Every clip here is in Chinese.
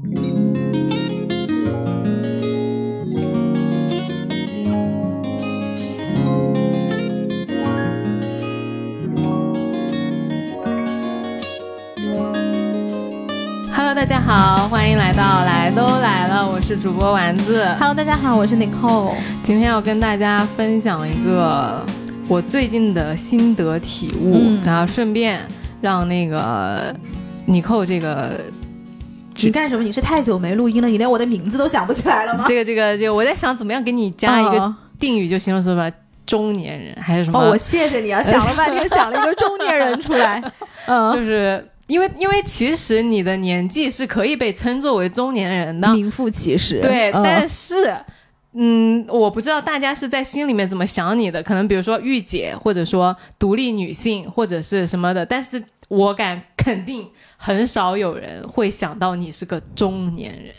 Hello，大家好，欢迎来到来都来了，我是主播丸子。Hello，大家好，我是 Nicole。今天要跟大家分享一个我最近的心得体悟，嗯然后顺便让那个 Nicole 这个你干什么？你是太久没录音了，你连我的名字都想不起来了吗？这个这个这个，我在想怎么样给你加一个哦定语，就形容什么中年人还是什么？哦，我谢谢你啊，想了半天 想了一个中年人出来。嗯，就是因为因为其实你的年纪是可以被称作为中年人的，名副其实。对，嗯但是。嗯，我不知道大家是在心里面怎么想你的，可能比如说御姐，或者说独立女性，或者是什么的，但是我敢肯定，很少有人会想到你是个中年人。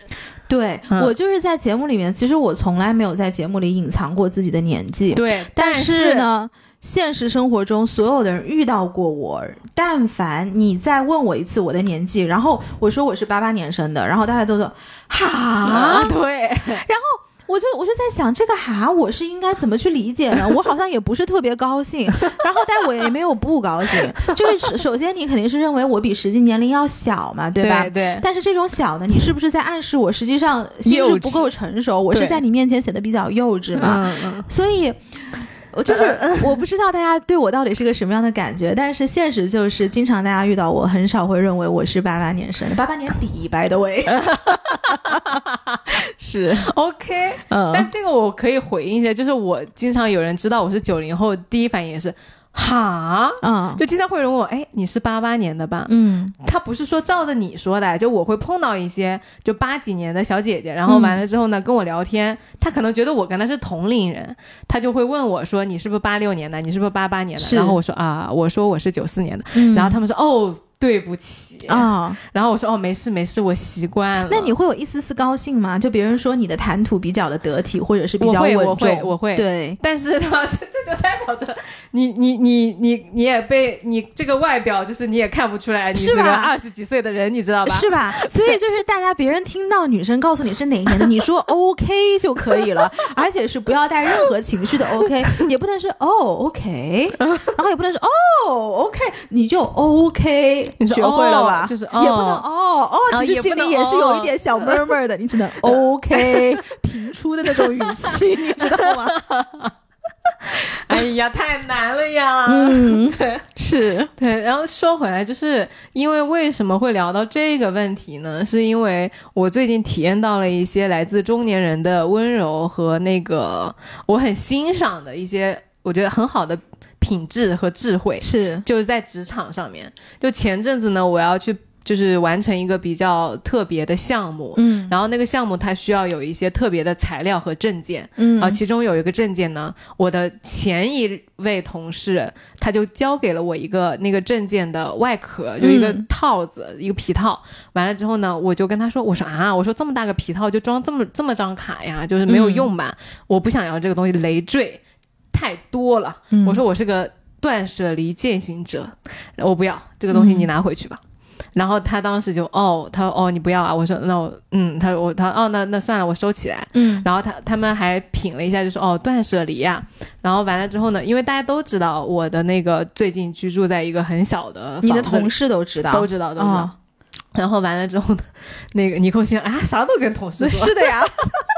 对、嗯我就是在节目里面，其实我从来没有在节目里隐藏过自己的年纪。对，但是是，呢，现实生活中所有的人遇到过我，但凡你再问我一次我的年纪，然后我说我是八八年生的，然后大家都说哈，啊，对，我就我就在想这个哈，我是应该怎么去理解呢？我好像也不是特别高兴，然后但是我也没有不高兴，就是首首先你肯定是认为我比实际年龄要小嘛，对吧？对对但是这种小呢，你是不是在暗示我实际上心智不够成熟？我是在你面前显得比较幼稚嘛？嗯嗯，所以。我就是 我不知道大家对我到底是个什么样的感觉，但是现实就是，经常大家遇到我，很少会认为我是八八年生的，八八年底，by the way，是，OK，嗯。但这个我可以回应一下，就是我经常有人知道我是九零后，第一反应也是哈，嗯。就经常会有人问我，哎，你是八八年的吧？嗯。他不是说照着你说的，就我会碰到一些就八几年的小姐姐，然后完了之后呢，跟我聊天，他可能觉得我跟她是同龄人，他就会问我说你是不是八六年的，你是不是八八年的？然后我说啊，我说我是九四年的，嗯。然后他们说哦，对不起，啊。然后我说哦，没事没事，我习惯了。那你会有一丝丝高兴吗？就别人说你的谈吐比较的得体，或者是比较稳重，我会我会对，但是呢，这这就代表着你你你你你也被你这个外表就是你也看不出来你是个是吧二十几岁的人，你知道吧？是吧？所以就是大家别人听到女生告诉你是哪一年的，你说 OK 就可以了，而且是不要带任何情绪的 OK，也不能是哦 OK，然后也不能是哦 OK，你就 OK，你学会了吧？哦就是也不能哦哦其实心里也是有一哦点小闷闷的，你只能 OK 平出的那种语气，你知道吗？哎呀，太难了呀！嗯对是，对，然后说回来，就是因为为什么会聊到这个问题呢？是因为我最近体验到了一些来自中年人的温柔和那个我很欣赏的一些，我觉得很好的品质和智慧，是，就是在职场上面。就前阵子呢，我要去就是完成一个比较特别的项目，嗯。然后那个项目它需要有一些特别的材料和证件，嗯。啊，其中有一个证件呢，我的前一位同事他就交给了我一个那个证件的外壳，就一个嗯套子，一个皮套。完了之后呢，我就跟他说，我说啊，我说这么大个皮套就装这么这么张卡呀，就是没有用吧？我不想要这个东西累赘太多了。嗯我说我是个断舍离践行者，我不要这个东西，你拿回去吧。然后他当时就哦，他说哦你不要啊，我说那我嗯，他说我他哦那那算了，我收起来。嗯然后他他们还品了一下，就说哦断舍离呀、然后完了之后呢，因为大家都知道我的那个最近居住在一个很小的你的同事都知道，都知道都知道。啊然后完了之后呢，那个尼寇先生啊啥都跟同事说，是的呀，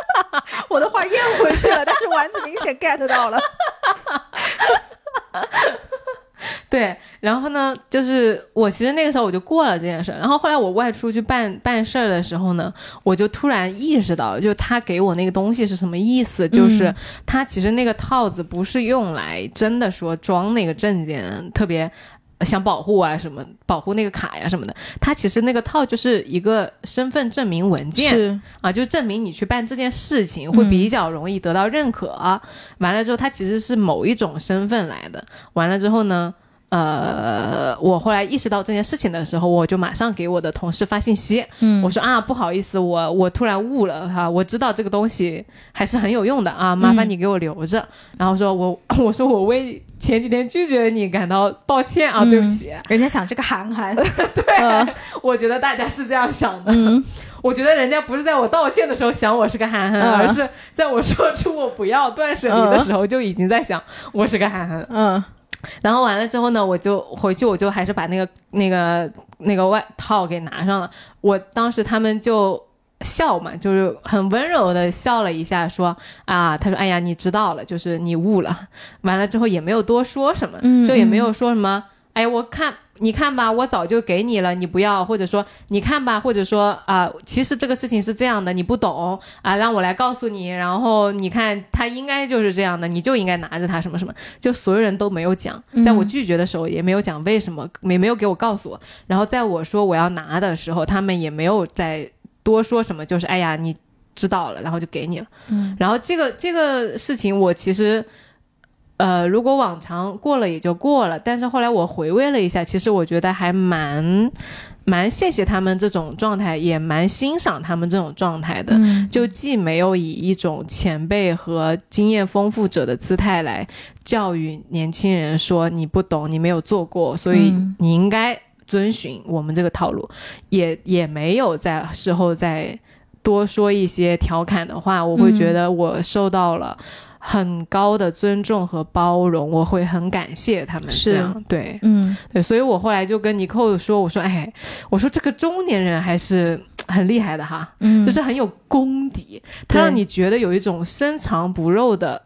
我的话咽回去了，但是丸子明显 get 到了。对，然后呢，就是我其实那个时候我就过了这件事儿，然后后来我外出去办办事儿的时候呢，我就突然意识到，就他给我那个东西是什么意思，就是嗯他其实那个套子不是用来真的说装那个证件，特别。想保护啊什么，保护那个卡呀什么的，他其实那个套就是一个身份证明文件，是，啊，就证明你去办这件事情会比较容易得到认可。完了之后，他其实是某一种身份来的。完了之后呢，呃，我后来意识到这件事情的时候，我就马上给我的同事发信息，嗯我说啊，不好意思，我我突然悟了哈、我知道这个东西还是很有用的啊，麻烦你给我留着。然后说我 我说我为前几天拒绝你感到抱歉啊，对不起。人家想这个韩寒，对，我觉得大家是这样想的。嗯我觉得人家不是在我道歉的时候想我是个憨憨，嗯而是在我说出我不要断舍离的时候就已经在想我是个憨憨。嗯然后完了之后呢，我就回去，我就还是把那个那个那个外套给拿上了。我当时他们就笑嘛，就是很温柔的笑了一下，说啊，他说哎呀，你知道了，就是你悟了。完了之后也没有多说什么，嗯就也没有说什么。哎，我看你看吧，我早就给你了，你不要，或者说你看吧，或者说啊、其实这个事情是这样的，你不懂啊，让我来告诉你，然后你看他应该就是这样的，你就应该拿着它什么什么，就所有人都没有讲，在我拒绝的时候也没有讲为什么，也没有给我告诉我，然后在我说我要拿的时候，他们也没有再多说什么，就是哎呀你知道了，然后就给你了，嗯然后这个这个事情我其实。呃，如果往常过了也就过了，但是后来我回味了一下，其实我觉得还蛮蛮谢谢他们这种状态，也蛮欣赏他们这种状态的。嗯就既没有以一种前辈和经验丰富者的姿态来教育年轻人说你不懂，你没有做过，所以嗯你应该遵循我们这个套路，也也没有在事后再多说一些调侃的话，我会觉得我受到了。很高的尊重和包容，我会很感谢他们是。这样，对。嗯。对，所以我后来就跟尼寇说，我说，哎，我说这个中年人还是很厉害的哈，嗯，就是很有功底，他让你觉得有一种深藏不露的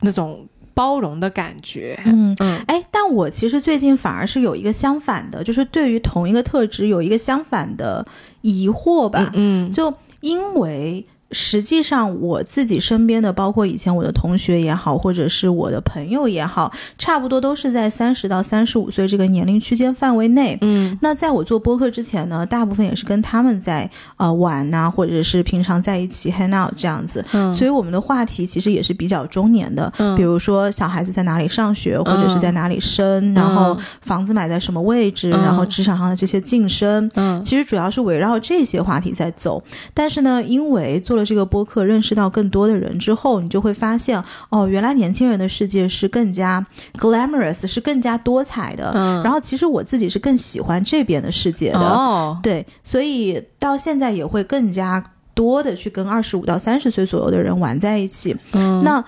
那种包容的感觉。嗯。嗯哎，但我其实最近反而是有一个相反的，就是对于同一个特质有一个相反的疑惑吧。嗯就因为实际上我自己身边的，包括以前我的同学也好，或者是我的朋友也好，差不多都是在三十到三十五岁这个年龄区间范围内。嗯。那在我做播客之前呢，大部分也是跟他们在呃玩呐、或者是平常在一起 hang out 这样子。嗯，所以我们的话题其实也是比较中年的，嗯。比如说小孩子在哪里上学，或者是在哪里生，然后房子买在什么位置，嗯。然后职场上的这些晋升，嗯。其实主要是围绕这些话题在走。但是呢，因为做了这个播客，认识到更多的人之后，你就会发现，哦，原来年轻人的世界是更加 glamorous，是更加多彩的。嗯，然后其实我自己是更喜欢这边的世界的，哦，对，所以到现在也会更加多的去跟二十五到三十岁左右的人玩在一起。嗯那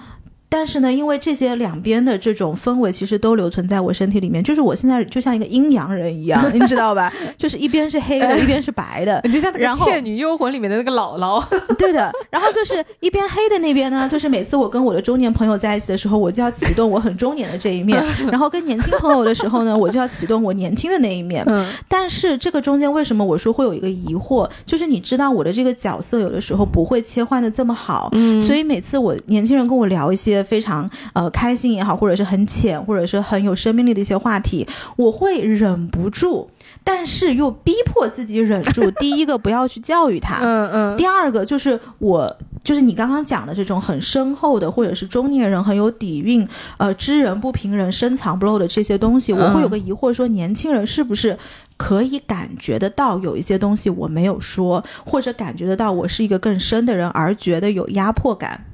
但是呢，因为这些两边的这种氛围其实都留存在我身体里面，就是我现在就像一个阴阳人一样，你知道吧？就是一边是黑的，一边是白的，然后《倩女幽魂》里面的那个姥姥，对的。然后就是一边黑的那边呢，就是每次我跟我的中年朋友在一起的时候，我就要启动我很中年的这一面；然后跟年轻朋友的时候呢，我就要启动我年轻的那一面。嗯但是这个中间为什么我说会有一个疑惑？就是你知道我的这个角色有的时候不会切换的这么好，嗯所以每次我年轻人跟我聊一些非常呃开心也好，或者是很浅，或者是很有生命力的一些话题，我会忍不住，但是又逼迫自己忍住。第一个不要去教育他，嗯嗯第二个就是我，就是你刚刚讲的这种很深厚的，或者是中年人很有底蕴，呃，知人不评人，深藏不露的这些东西，我会有个疑惑，说年轻人是不是可以感觉得到有一些东西我没有说，或者感觉得到我是一个更深的人，而觉得有压迫感？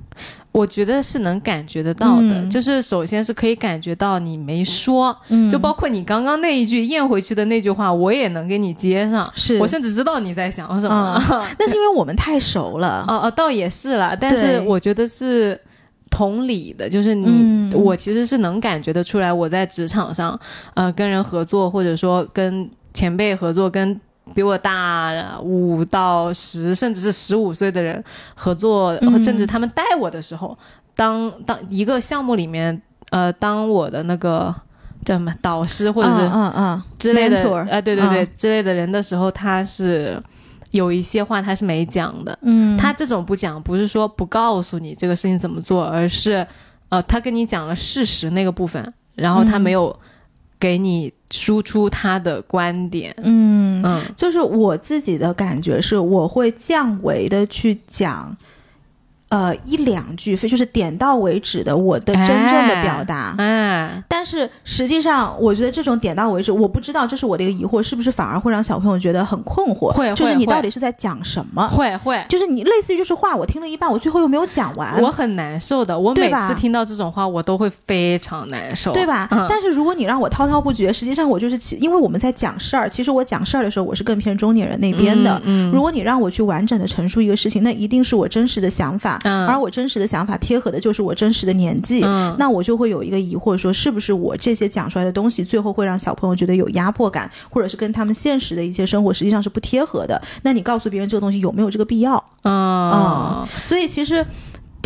我觉得是能感觉得到的，嗯。就是首先是可以感觉到你没说，嗯。就包括你刚刚那一句咽回去的那句话，我也能给你接上，是。我甚至知道你在想什么。那是因为我们太熟了。哦哦，倒也是啦，但是我觉得是同理的，就是你，嗯。我其实是能感觉得出来，我在职场上，呃，跟人合作，或者说跟前辈合作，跟比我大五到十，甚至是十五岁的人合作，嗯。甚至他们带我的时候，当当一个项目里面，呃，当我的那个叫什么导师或者是嗯嗯嗯之类的呃，对对对，嗯之类的人的时候，他是有一些话他是没讲的。嗯，他这种不讲，不是说不告诉你这个事情怎么做，而是呃，他跟你讲了事实那个部分，然后他嗯。没有给你输出他的观点。嗯嗯就是我自己的感觉是，我会降维的去讲，呃，一两句，非就是点到为止的我的真正的表达。哎，但是实际上，我觉得这种点到为止，我不知道这是我的一个疑惑，是不是反而会让小朋友觉得很困惑？会就是你到底是在讲什么？会会，就是你类似于就是话我听了一半，我最后又没有讲完，我很难受的。我每次听到这种话，我都会非常难受，对吧？嗯但是如果你让我滔滔不绝，实际上我就是其，因为我们在讲事儿，其实我讲事儿的时候，我是更偏中年人那边的。嗯，如果你让我去完整的陈述一个事情，那一定是我真实的想法，嗯而我真实的想法贴合的就是我真实的年纪。嗯那我就会有一个疑惑，说是不是我这些讲出来的东西，最后会让小朋友觉得有压迫感，或者是跟他们现实的一些生活实际上是不贴合的？那你告诉别人这个东西有没有这个必要？啊，所以其实。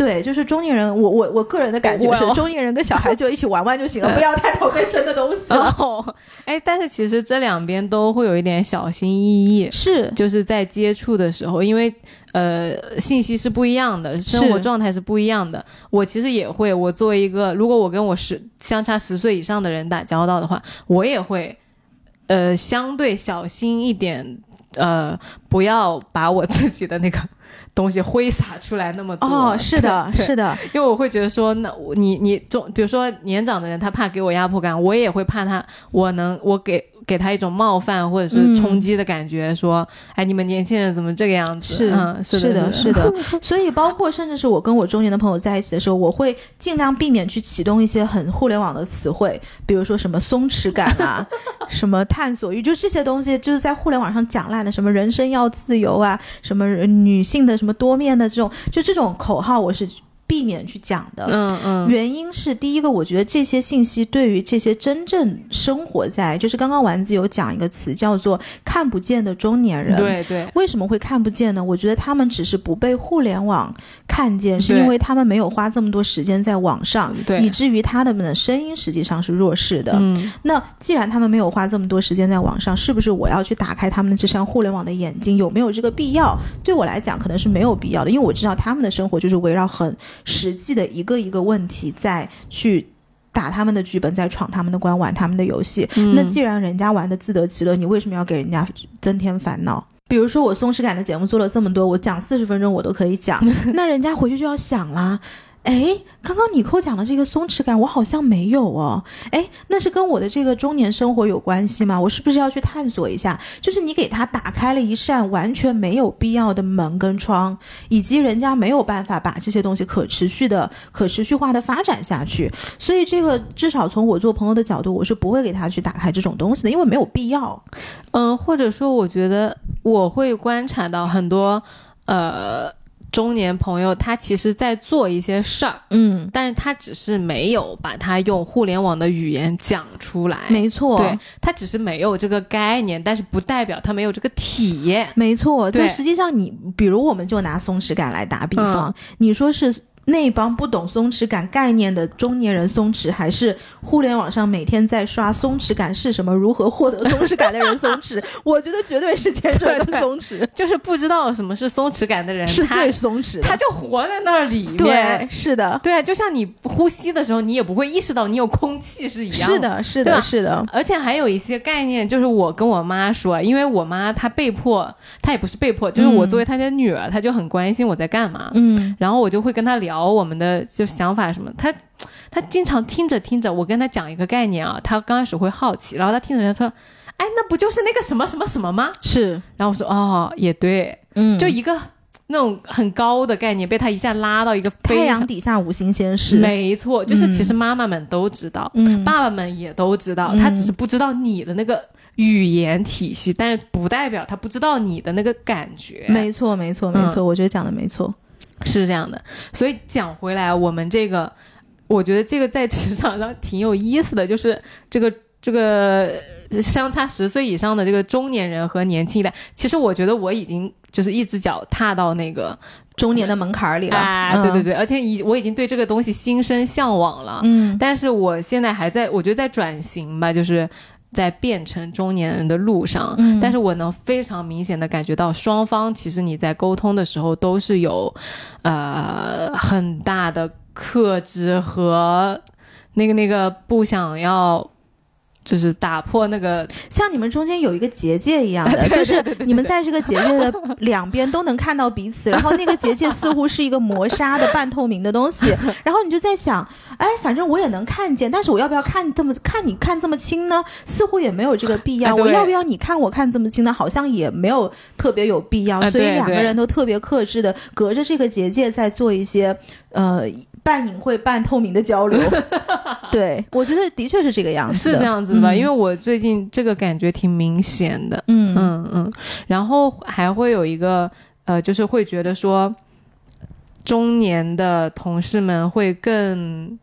对，就是中年人，我我我个人的感觉是，中年人跟小孩就一起玩玩就行了，不要太头更深的东西了。哦，哎，但是其实这两边都会有一点小心翼翼，是，就是在接触的时候，因为呃信息是不一样的，生活状态是不一样的。我其实也会，我作为一个，如果我跟我十相差十岁以上的人打交道的话，我也会呃相对小心一点，呃，不要把我自己的那个。东西挥洒出来那么多。哦，是的，是的，因为我会觉得说，那你你中，比如说年长的人，他怕给我压迫感，我也会怕他，我能我给给他一种冒犯或者是冲击的感觉，说，哎，你们年轻人怎么这个样子？是嗯，是的，是的。所以，包括甚至是我跟我中年的朋友在一起的时候，我会尽量避免去启动一些很互联网的词汇，比如说什么松弛感啊，什么探索欲，就这些东西，就是在互联网上讲烂的，什么人生要自由啊，什么女性的什么多面的这种，就这种口号，我是避免去讲的。嗯嗯，原因是第一个，我觉得这些信息对于这些真正生活在，就是刚刚丸子有讲一个词叫做看不见的中年人。对对，为什么会看不见呢？我觉得他们只是不被互联网看见，是因为他们没有花这么多时间在网上，对以至于他们的声音实际上是弱势的。嗯那既然他们没有花这么多时间在网上，是不是我要去打开他们的这扇互联网的眼睛？有没有这个必要？对我来讲，可能是没有必要的，因为我知道他们的生活就是围绕很实际的一个一个问题在去。打他们的剧本，在闯他们的关，玩他们的游戏。嗯那既然人家玩的自得其乐，你为什么要给人家增添烦恼？比如说我松弛感的节目做了这么多，我讲四十分钟我都可以讲，那人家回去就要想啦。哎，刚刚你扣讲的这个松弛感，我好像没有哦。哎，那是跟我的这个中年生活有关系吗？我是不是要去探索一下？就是你给他打开了一扇完全没有必要的门跟窗，以及人家没有办法把这些东西可持续的、可持续化的发展下去。所以这个至少从我做朋友的角度，我是不会给他去打开这种东西的，因为没有必要。嗯，或者说，我觉得我会观察到很多呃中年朋友，他其实在做一些事儿。嗯，但是他只是没有把它用互联网的语言讲出来，没错，对他只是没有这个概念，但是不代表他没有这个体验。没错，就对实际上你，比如我们就拿松弛感来打比方，嗯你说是那帮不懂松弛感概念的中年人松弛，还是互联网上每天在刷松弛感是什么、如何获得松弛感的人松弛？我觉得绝对是前者的对对松弛就是不知道什么是松弛感的人，是最松弛的。他就活在那里面。对，是的，对啊，就像你呼吸的时候，你也不会意识到你有空气是一样是。的，是的，是的，而且还有一些概念，就是我跟我妈说，因为我妈她被迫，她也不是被迫，就是我嗯作为她的女儿，她就很关心我在干嘛。嗯然后我就会跟她聊我们的就想法什么，他他经常听着听着，我跟他讲一个概念啊，他刚开始会好奇，然后他听着他说，哎，那不就是那个什么什么什么吗？是，然后我说哦，也对，嗯就一个那种很高的概念，被他一下拉到一个非太阳底下无新鲜事。没错，就是其实嗯妈妈们都知道，嗯，爸爸们也都知道，嗯他只是不知道你的那个语言体系，但是不代表他不知道你的那个感觉。没错，没错，没嗯错，我觉得讲的没错。是这样的，所以讲回来，我们这个，我觉得这个在职场上挺有意思的，就是这个这个呃相差十岁以上的这个中年人和年轻一代，其实我觉得我已经就是一只脚踏到那个中年的门槛儿里了，啊，对对对，而且已我已经对这个东西心生向往了。嗯，但是我现在还在，我觉得在转型吧，就是在变成中年人的路上。嗯但是我能非常明显的感觉到，双方其实你在沟通的时候都是有，呃，很大的克制和那个那个不想要就是打破那个像你们中间有一个结界一样的，就是你们在这个结界的两边都能看到彼此，然后那个结界似乎是一个磨砂的半透明的东西，然后你就在想，哎，反正我也能看见，但是我要不要看这么看你看这么清呢？似乎也没有这个必要。哎我要不要你看我看这么清呢？好像也没有特别有必要，哎所以两个人都特别克制的隔着这个结界在做一些呃半隐晦半透明的交流。对，我觉得的确是这个样子是，这样子的吧？嗯因为我最近这个感觉挺明显的，嗯嗯嗯，然后还会有一个呃，就是会觉得说，中年的同事们会更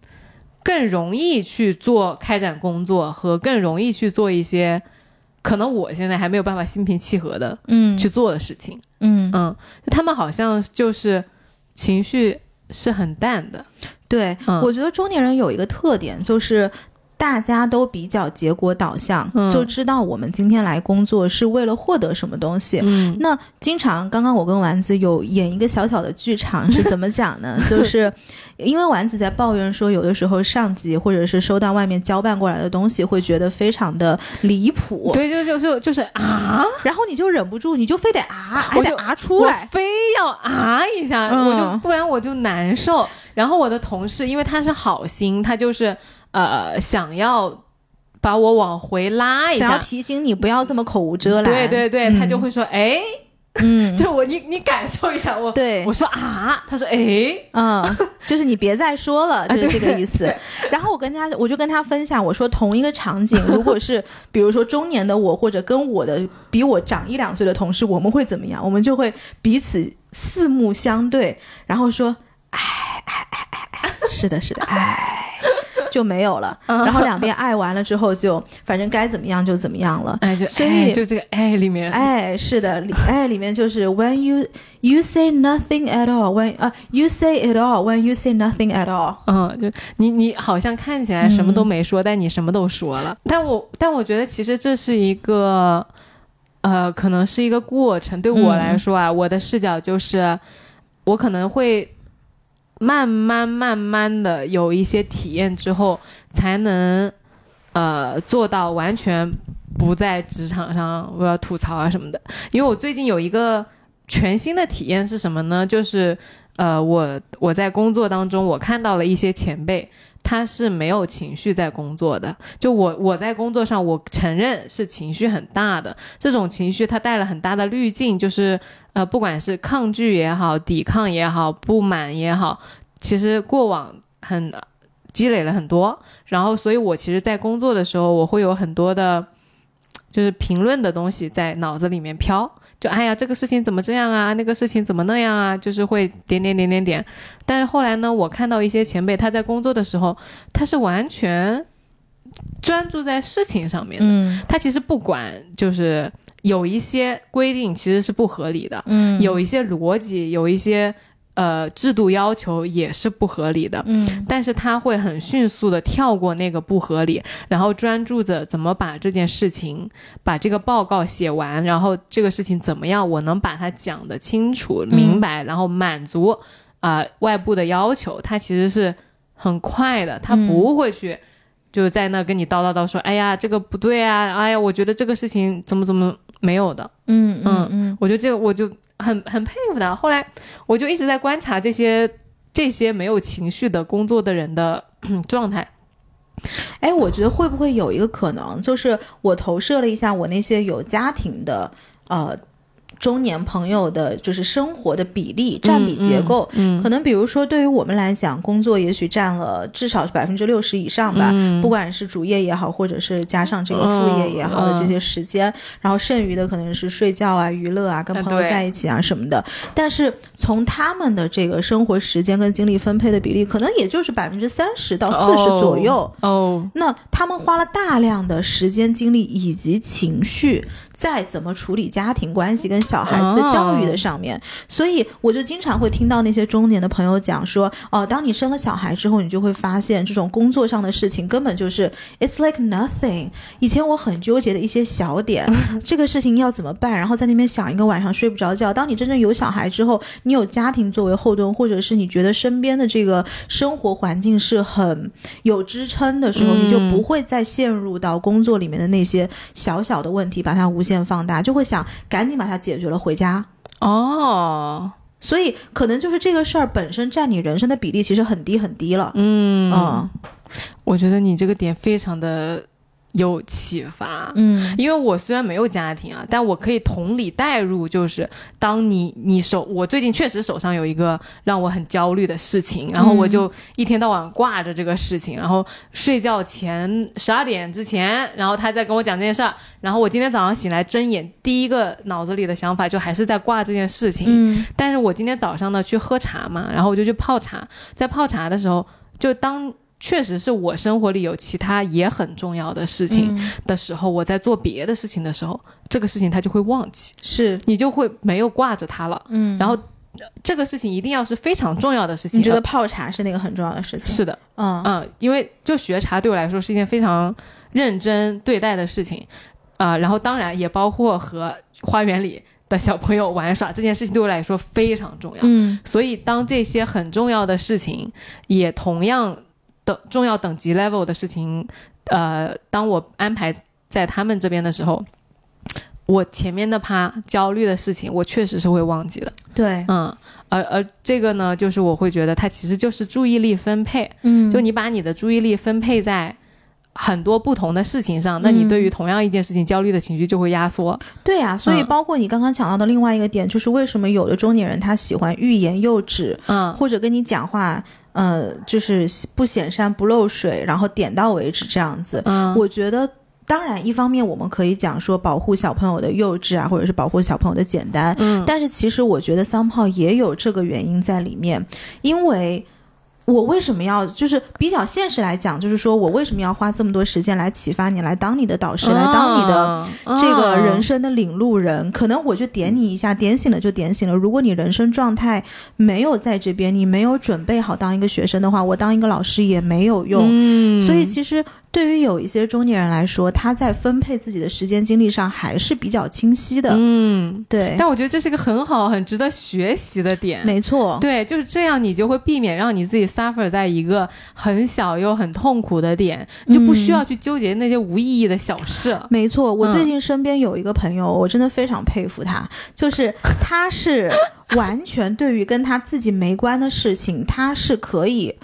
更容易去做开展工作，和更容易去做一些可能我现在还没有办法心平气和的嗯去做的事情。嗯嗯，他们好像就是情绪是很淡的。对，嗯我觉得中年人有一个特点，就是大家都比较结果导向，嗯就知道我们今天来工作是为了获得什么东西。嗯那经常，刚刚我跟丸子有演一个小小的剧场，是怎么讲呢？就是因为丸子在抱怨说，有的时候上级或者是收到外面交办过来的东西，会觉得非常的离谱，对，就就就就是啊，然后你就忍不住，你就非得啊，还得啊出来。非要啊一下，嗯我就不然我就难受。然后我的同事，因为他是好心，他就是呃想要把我往回拉一想要下。提醒你不要这么口无遮拦，对对对，嗯他就会说，哎，嗯，就我你你感受一下，我对我说啊，他说哎，嗯，就是你别再说了，就是这个意思对。然后我跟他，我就跟他分享，我说同一个场景，如果是 比如说中年的我，或者跟我的比我长一两岁的同事，我们会怎么样？我们就会彼此四目相对，然后说，哎哎哎哎哎，是的，是的，哎。就没有了，然后两边爱完了之后就，反正该怎么样就怎么样了。哎就所以哎就这个哎里面，哎，是的，爱哎里面就是 when you you say nothing at all when 啊、you say it all when you say nothing at all。嗯，就你你好像看起来什么都没说，但你什么都说了。但我但我觉得其实这是一个，呃，可能是一个过程。对我来说啊，我的视角就是，我可能会慢慢慢慢的有一些体验之后，才能呃做到完全不在职场上我要吐槽啊什么的。因为我最近有一个全新的体验是什么呢？就是呃，我我在工作当中，我看到了一些前辈，他是没有情绪在工作的。就我我在工作上，我承认是情绪很大的，这种情绪它带了很大的滤镜，就是呃，不管是抗拒也好，抵抗也好，不满也好，其实过往很积累了很多，然后所以我其实，在工作的时候，我会有很多的。就是评论的东西在脑子里面飘，就哎呀，这个事情怎么这样啊？那个事情怎么那样啊？就是会点点点点点。但是后来呢，我看到一些前辈他在工作的时候，他是完全专注在事情上面的，嗯他其实不管，就是有一些规定其实是不合理的，嗯有一些逻辑，有一些呃制度要求也是不合理的。嗯但是他会很迅速的跳过那个不合理，然后专注着怎么把这件事情、把这个报告写完，然后这个事情怎么样，我能把它讲得清楚、明白，然后满足啊、呃外部的要求。他其实是很快的，他不会去。就在那跟你叨叨叨说，哎呀，这个不对啊，哎呀，我觉得这个事情怎么怎么没有的，嗯嗯嗯，我觉得这个我就很很佩服他。后来我就一直在观察这些这些没有情绪的工作的人的 状态。哎，我觉得会不会有一个可能，就是我投射了一下我那些有家庭的呃中年朋友的，就是生活的比例占比结构，嗯可能比如说对于我们来讲，工作也许占了至少是百分之六十以上吧，嗯不管是主业也好，或者是加上这个副业也好的嗯这些时间，然后剩余的可能是睡觉啊、娱乐啊、跟朋友在一起啊什么的。但是从他们的这个生活时间跟精力分配的比例，可能也就是百分之三十到四十左右。哦，那他们花了大量的时间、精力以及情绪在怎么处理家庭关系跟小孩子的教育的上面。所以我就经常会听到那些中年的朋友讲说，哦，当你生了小孩之后，你就会发现这种工作上的事情根本就是 it's like nothing。以前我很纠结的一些小点，这个事情要怎么办，然后在那边想一个晚上睡不着觉。当你真正有小孩之后，你有家庭作为后盾，或者是你觉得身边的这个生活环境是很有支撑的时候，你就不会再陷入到工作里面的那些小小的问题，把它无限放大，就会想赶紧把它解决了回家。哦，所以可能就是这个事儿本身占你人生的比例其实很低很低了。嗯嗯，我觉得你这个点非常的。有启发，嗯，因为我虽然没有家庭啊，但我可以同理代入，就是当你你手，我最近确实手上有一个让我很焦虑的事情，然后我就一天到晚挂着这个事情，然后睡觉前十二点之前，然后他在跟我讲这件事儿，然后我今天早上醒来睁眼，第一个脑子里的想法就还是在挂这件事情，嗯，但是我今天早上呢去喝茶嘛，然后我就去泡茶，在泡茶的时候，就当。确实是我生活里有其他也很重要的事情的时候，我在做别的事情的时候，这个事情他就会忘记，是你就会没有挂着它了。嗯，然后这个事情一定要是非常重要的事情。你觉得泡茶是那个很重要的事情？是的，嗯嗯，因为就学茶对我来说是一件非常认真对待的事情啊，然后当然也包括和花园里的小朋友玩耍这件事情对我来说非常重要。嗯，所以当这些很重要的事情也同样。等重要等级 level 的事情，呃，当我安排在他们这边的时候，我前面的趴焦虑的事情，我确实是会忘记的。对，嗯，而而这个呢，就是我会觉得它其实就是注意力分配，嗯，就你把你的注意力分配在很多不同的事情上，那你对于同样一件事情焦虑的情绪就会压缩。对呀，所以包括你刚刚讲到的另外一个点，就是为什么有的中年人他喜欢欲言又止，嗯，或者跟你讲话。呃，就是不显山不漏水，然后点到为止这样子。嗯，我觉得，当然，一方面我们可以讲说保护小朋友的幼稚啊，或者是保护小朋友的简单。嗯，但是其实我觉得桑炮也有这个原因在里面，因为。我为什么要就是比较现实来讲，就是说我为什么要花这么多时间来启发你，来当你的导师，来当你的这个人生的领路人？可能我就点你一下，点醒了就点醒了。如果你人生状态没有在这边，你没有准备好当一个学生的话，我当一个老师也没有用。所以其实。对于有一些中年人来说，他在分配自己的时间精力上还是比较清晰的。嗯，对。但我觉得这是个很好、很值得学习的点。没错，对，就是这样，你就会避免让你自己 suffer 在一个很小又很痛苦的点，你就不需要去纠结那些无意义的小事。没错，我最近身边有一个朋友，我真的非常佩服他，就是他是完全对于跟他自己没关的事情，他是可以。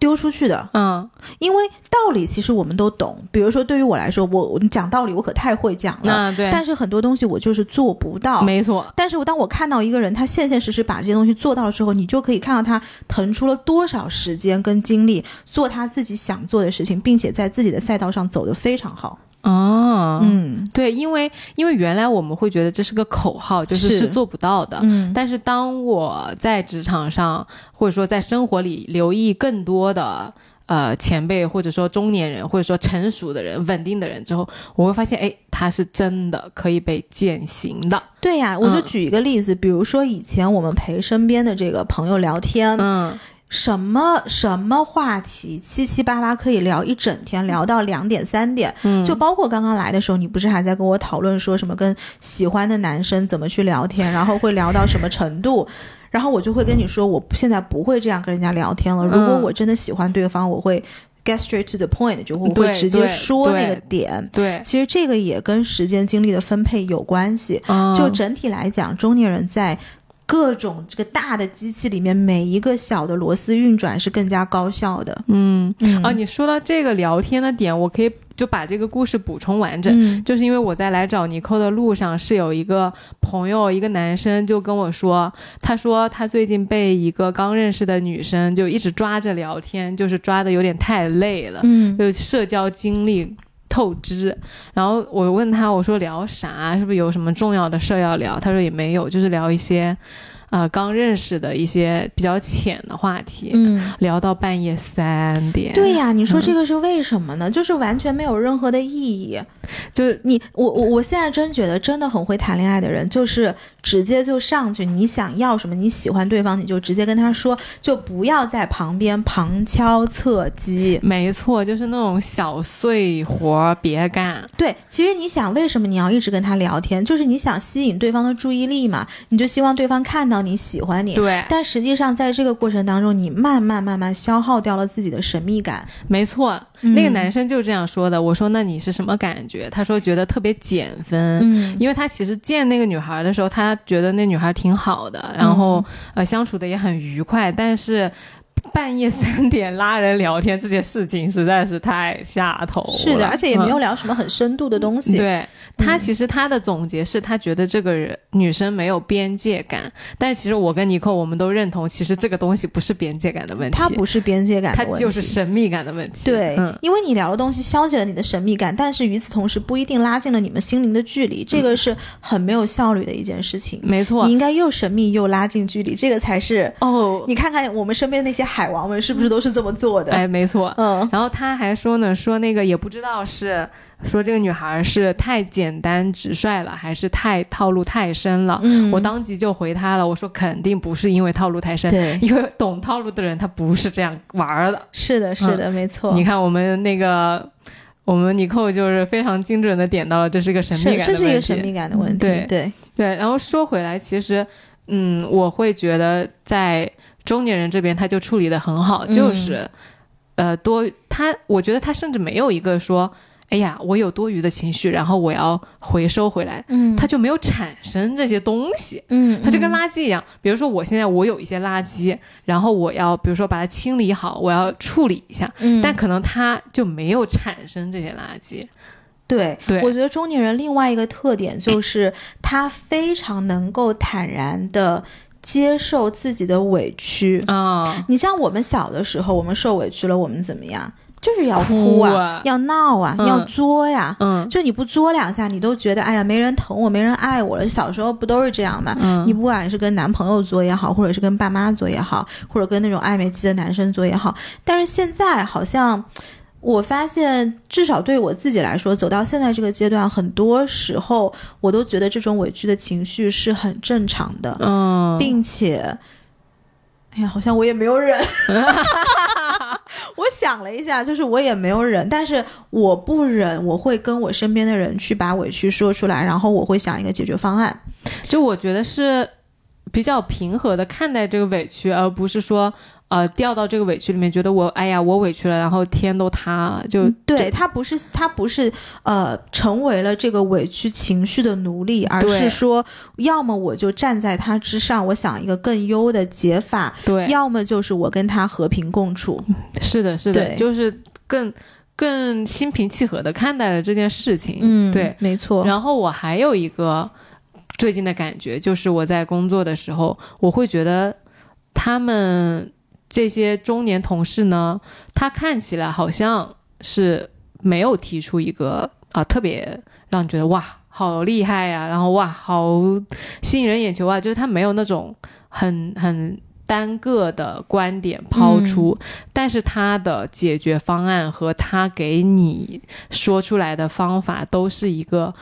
丢出去的，嗯，因为道理其实我们都懂。比如说，对于我来说，我讲道理我可太会讲了，对。但是很多东西我就是做不到，没错。但是我当我看到一个人他现现实实把这些东西做到了之后，你就可以看到他腾出了多少时间跟精力做他自己想做的事情，并且在自己的赛道上走得非常好。哦，嗯，对，因为因为原来我们会觉得这是个口号，就是是做不到的。嗯，但是当我在职场上，或者说在生活里留意更多的呃前辈，或者说中年人，或者说成熟的人、稳定的人之后，我会发现，哎，他是真的可以被践行的。对呀，我就举一个例子，比如说以前我们陪身边的这个朋友聊天，嗯。什么什么话题七七八八可以聊一整天，聊到两点三点，嗯，就包括刚刚来的时候，你不是还在跟我讨论说什么跟喜欢的男生怎么去聊天，然后会聊到什么程度，然后我就会跟你说，我现在不会这样跟人家聊天了。如果我真的喜欢对方，我会 get straight to the point，就我会直接说那个点。对，其实这个也跟时间精力的分配有关系。就整体来讲，中年人在。各种这个大的机器里面，每一个小的螺丝运转是更加高效的。嗯，啊，你说到这个聊天的点，我可以就把这个故事补充完整。嗯，就是因为我在来找尼寇的路上，是有一个朋友，一个男生就跟我说，他说他最近被一个刚认识的女生就一直抓着聊天，就是抓的有点太累了。嗯，就社交精力。透支，然后我问他，我说聊啥？是不是有什么重要的事要聊？他说也没有，就是聊一些，呃刚认识的一些比较浅的话题，嗯，聊到半夜三点。对呀，你说这个是为什么呢？就是完全没有任何的意义。就是你我我我现在真觉得真的很会谈恋爱的人，就是直接就上去，你想要什么，你喜欢对方，你就直接跟他说，就不要在旁边旁敲侧击。没错，就是那种小碎活儿别干。对，其实你想，为什么你要一直跟他聊天？就是你想吸引对方的注意力嘛，你就希望对方看到你喜欢你。对，但实际上，在这个过程当中，你慢慢慢慢消耗掉了自己的神秘感。没错，嗯那个男生就这样说的。我说那你是什么感觉？他说觉得特别减分。嗯因为他其实见那个女孩的时候，他觉得那女孩挺好的，然后、呃相处的也很愉快，但是半夜三点拉人聊天这件事情实在是太下头了。是的，而且也没有嗯聊什么很深度的东西。对他，嗯其实他的总结是他觉得这个人女生没有边界感，但其实我跟尼寇我们都认同，其实这个东西不是边界感的问题，它不是边界感问题，就是神秘感的问题。对，嗯，因为你聊的东西消解了你的神秘感，但是与此同时不一定拉近了你们心灵的距离，这个是很没有效率的一件事情。没错你。应该又神秘又拉近距离，这个才是。哦，你看看我们身边那些海王们是不是都是这么做的？哎，没错。嗯，然后他还说呢，说那个也不知道是说这个女孩是太简单直率了，还是太套路太深了。嗯我当即就回他了，我说肯定不是因为套路太深，对，因为懂套路的人他不是这样玩儿的。是的，是的，没错。你看我们那个，我们尼寇就是非常精准的点到了，这是一个神秘感的问题。是一个神秘感的问题。对对，对，然后说回来，其实，嗯，我会觉得在中年人这边他就处理的很好，嗯就是，呃，多他，我觉得他甚至没有一个说，哎呀，我有多余的情绪，然后我要回收回来，嗯他就没有产生这些东西。嗯，它就跟嗯垃圾一样，比如说我现在我有一些垃圾，然后我要比如说把它清理好，我要处理一下，嗯但可能他就没有产生这些垃圾。对，对我觉得中年人另外一个特点就是他非常能够坦然的接受自己的委屈。啊、你像我们小的时候，我们受委屈了，我们怎么样？就是要哭哭啊，啊要闹啊，嗯要作呀。嗯就你不作两下，你都觉得哎呀，没人疼我，没人爱我了。小时候不都是这样吗？嗯，你不管是跟男朋友作也好，或者是跟爸妈作也好，或者跟那种暧昧期的男生作也好，但是现在好像我发现，至少对我自己来说，走到现在这个阶段，很多时候我都觉得这种委屈的情绪是很正常的，嗯，并且。哎呀，好像我也没有忍。我想了一下，就是我也没有忍，但是我不忍，我会跟我身边的人去把委屈说出来，然后我会想一个解决方案。就我觉得是比较平和的看待这个委屈，而不是说呃掉到这个委屈里面，觉得我哎呀我委屈了，然后天都塌了，就嗯对他不是他不是呃成为了这个委屈情绪的奴隶，而是说，要么我就站在他之上，我想一个更优的解法，对，要么就是我跟他和平共处。是的，是的，就是更更心平气和的看待了这件事情。嗯，对。没错。然后我还有一个最近的感觉，就是我在工作的时候，我会觉得他们这些中年同事呢，他看起来好像是没有提出一个啊、特别让你觉得哇好厉害呀、然后哇好吸引人眼球啊，就是他没有那种很很。单个的观点抛出，但是他的解决方案和他给你说出来的方法都是一个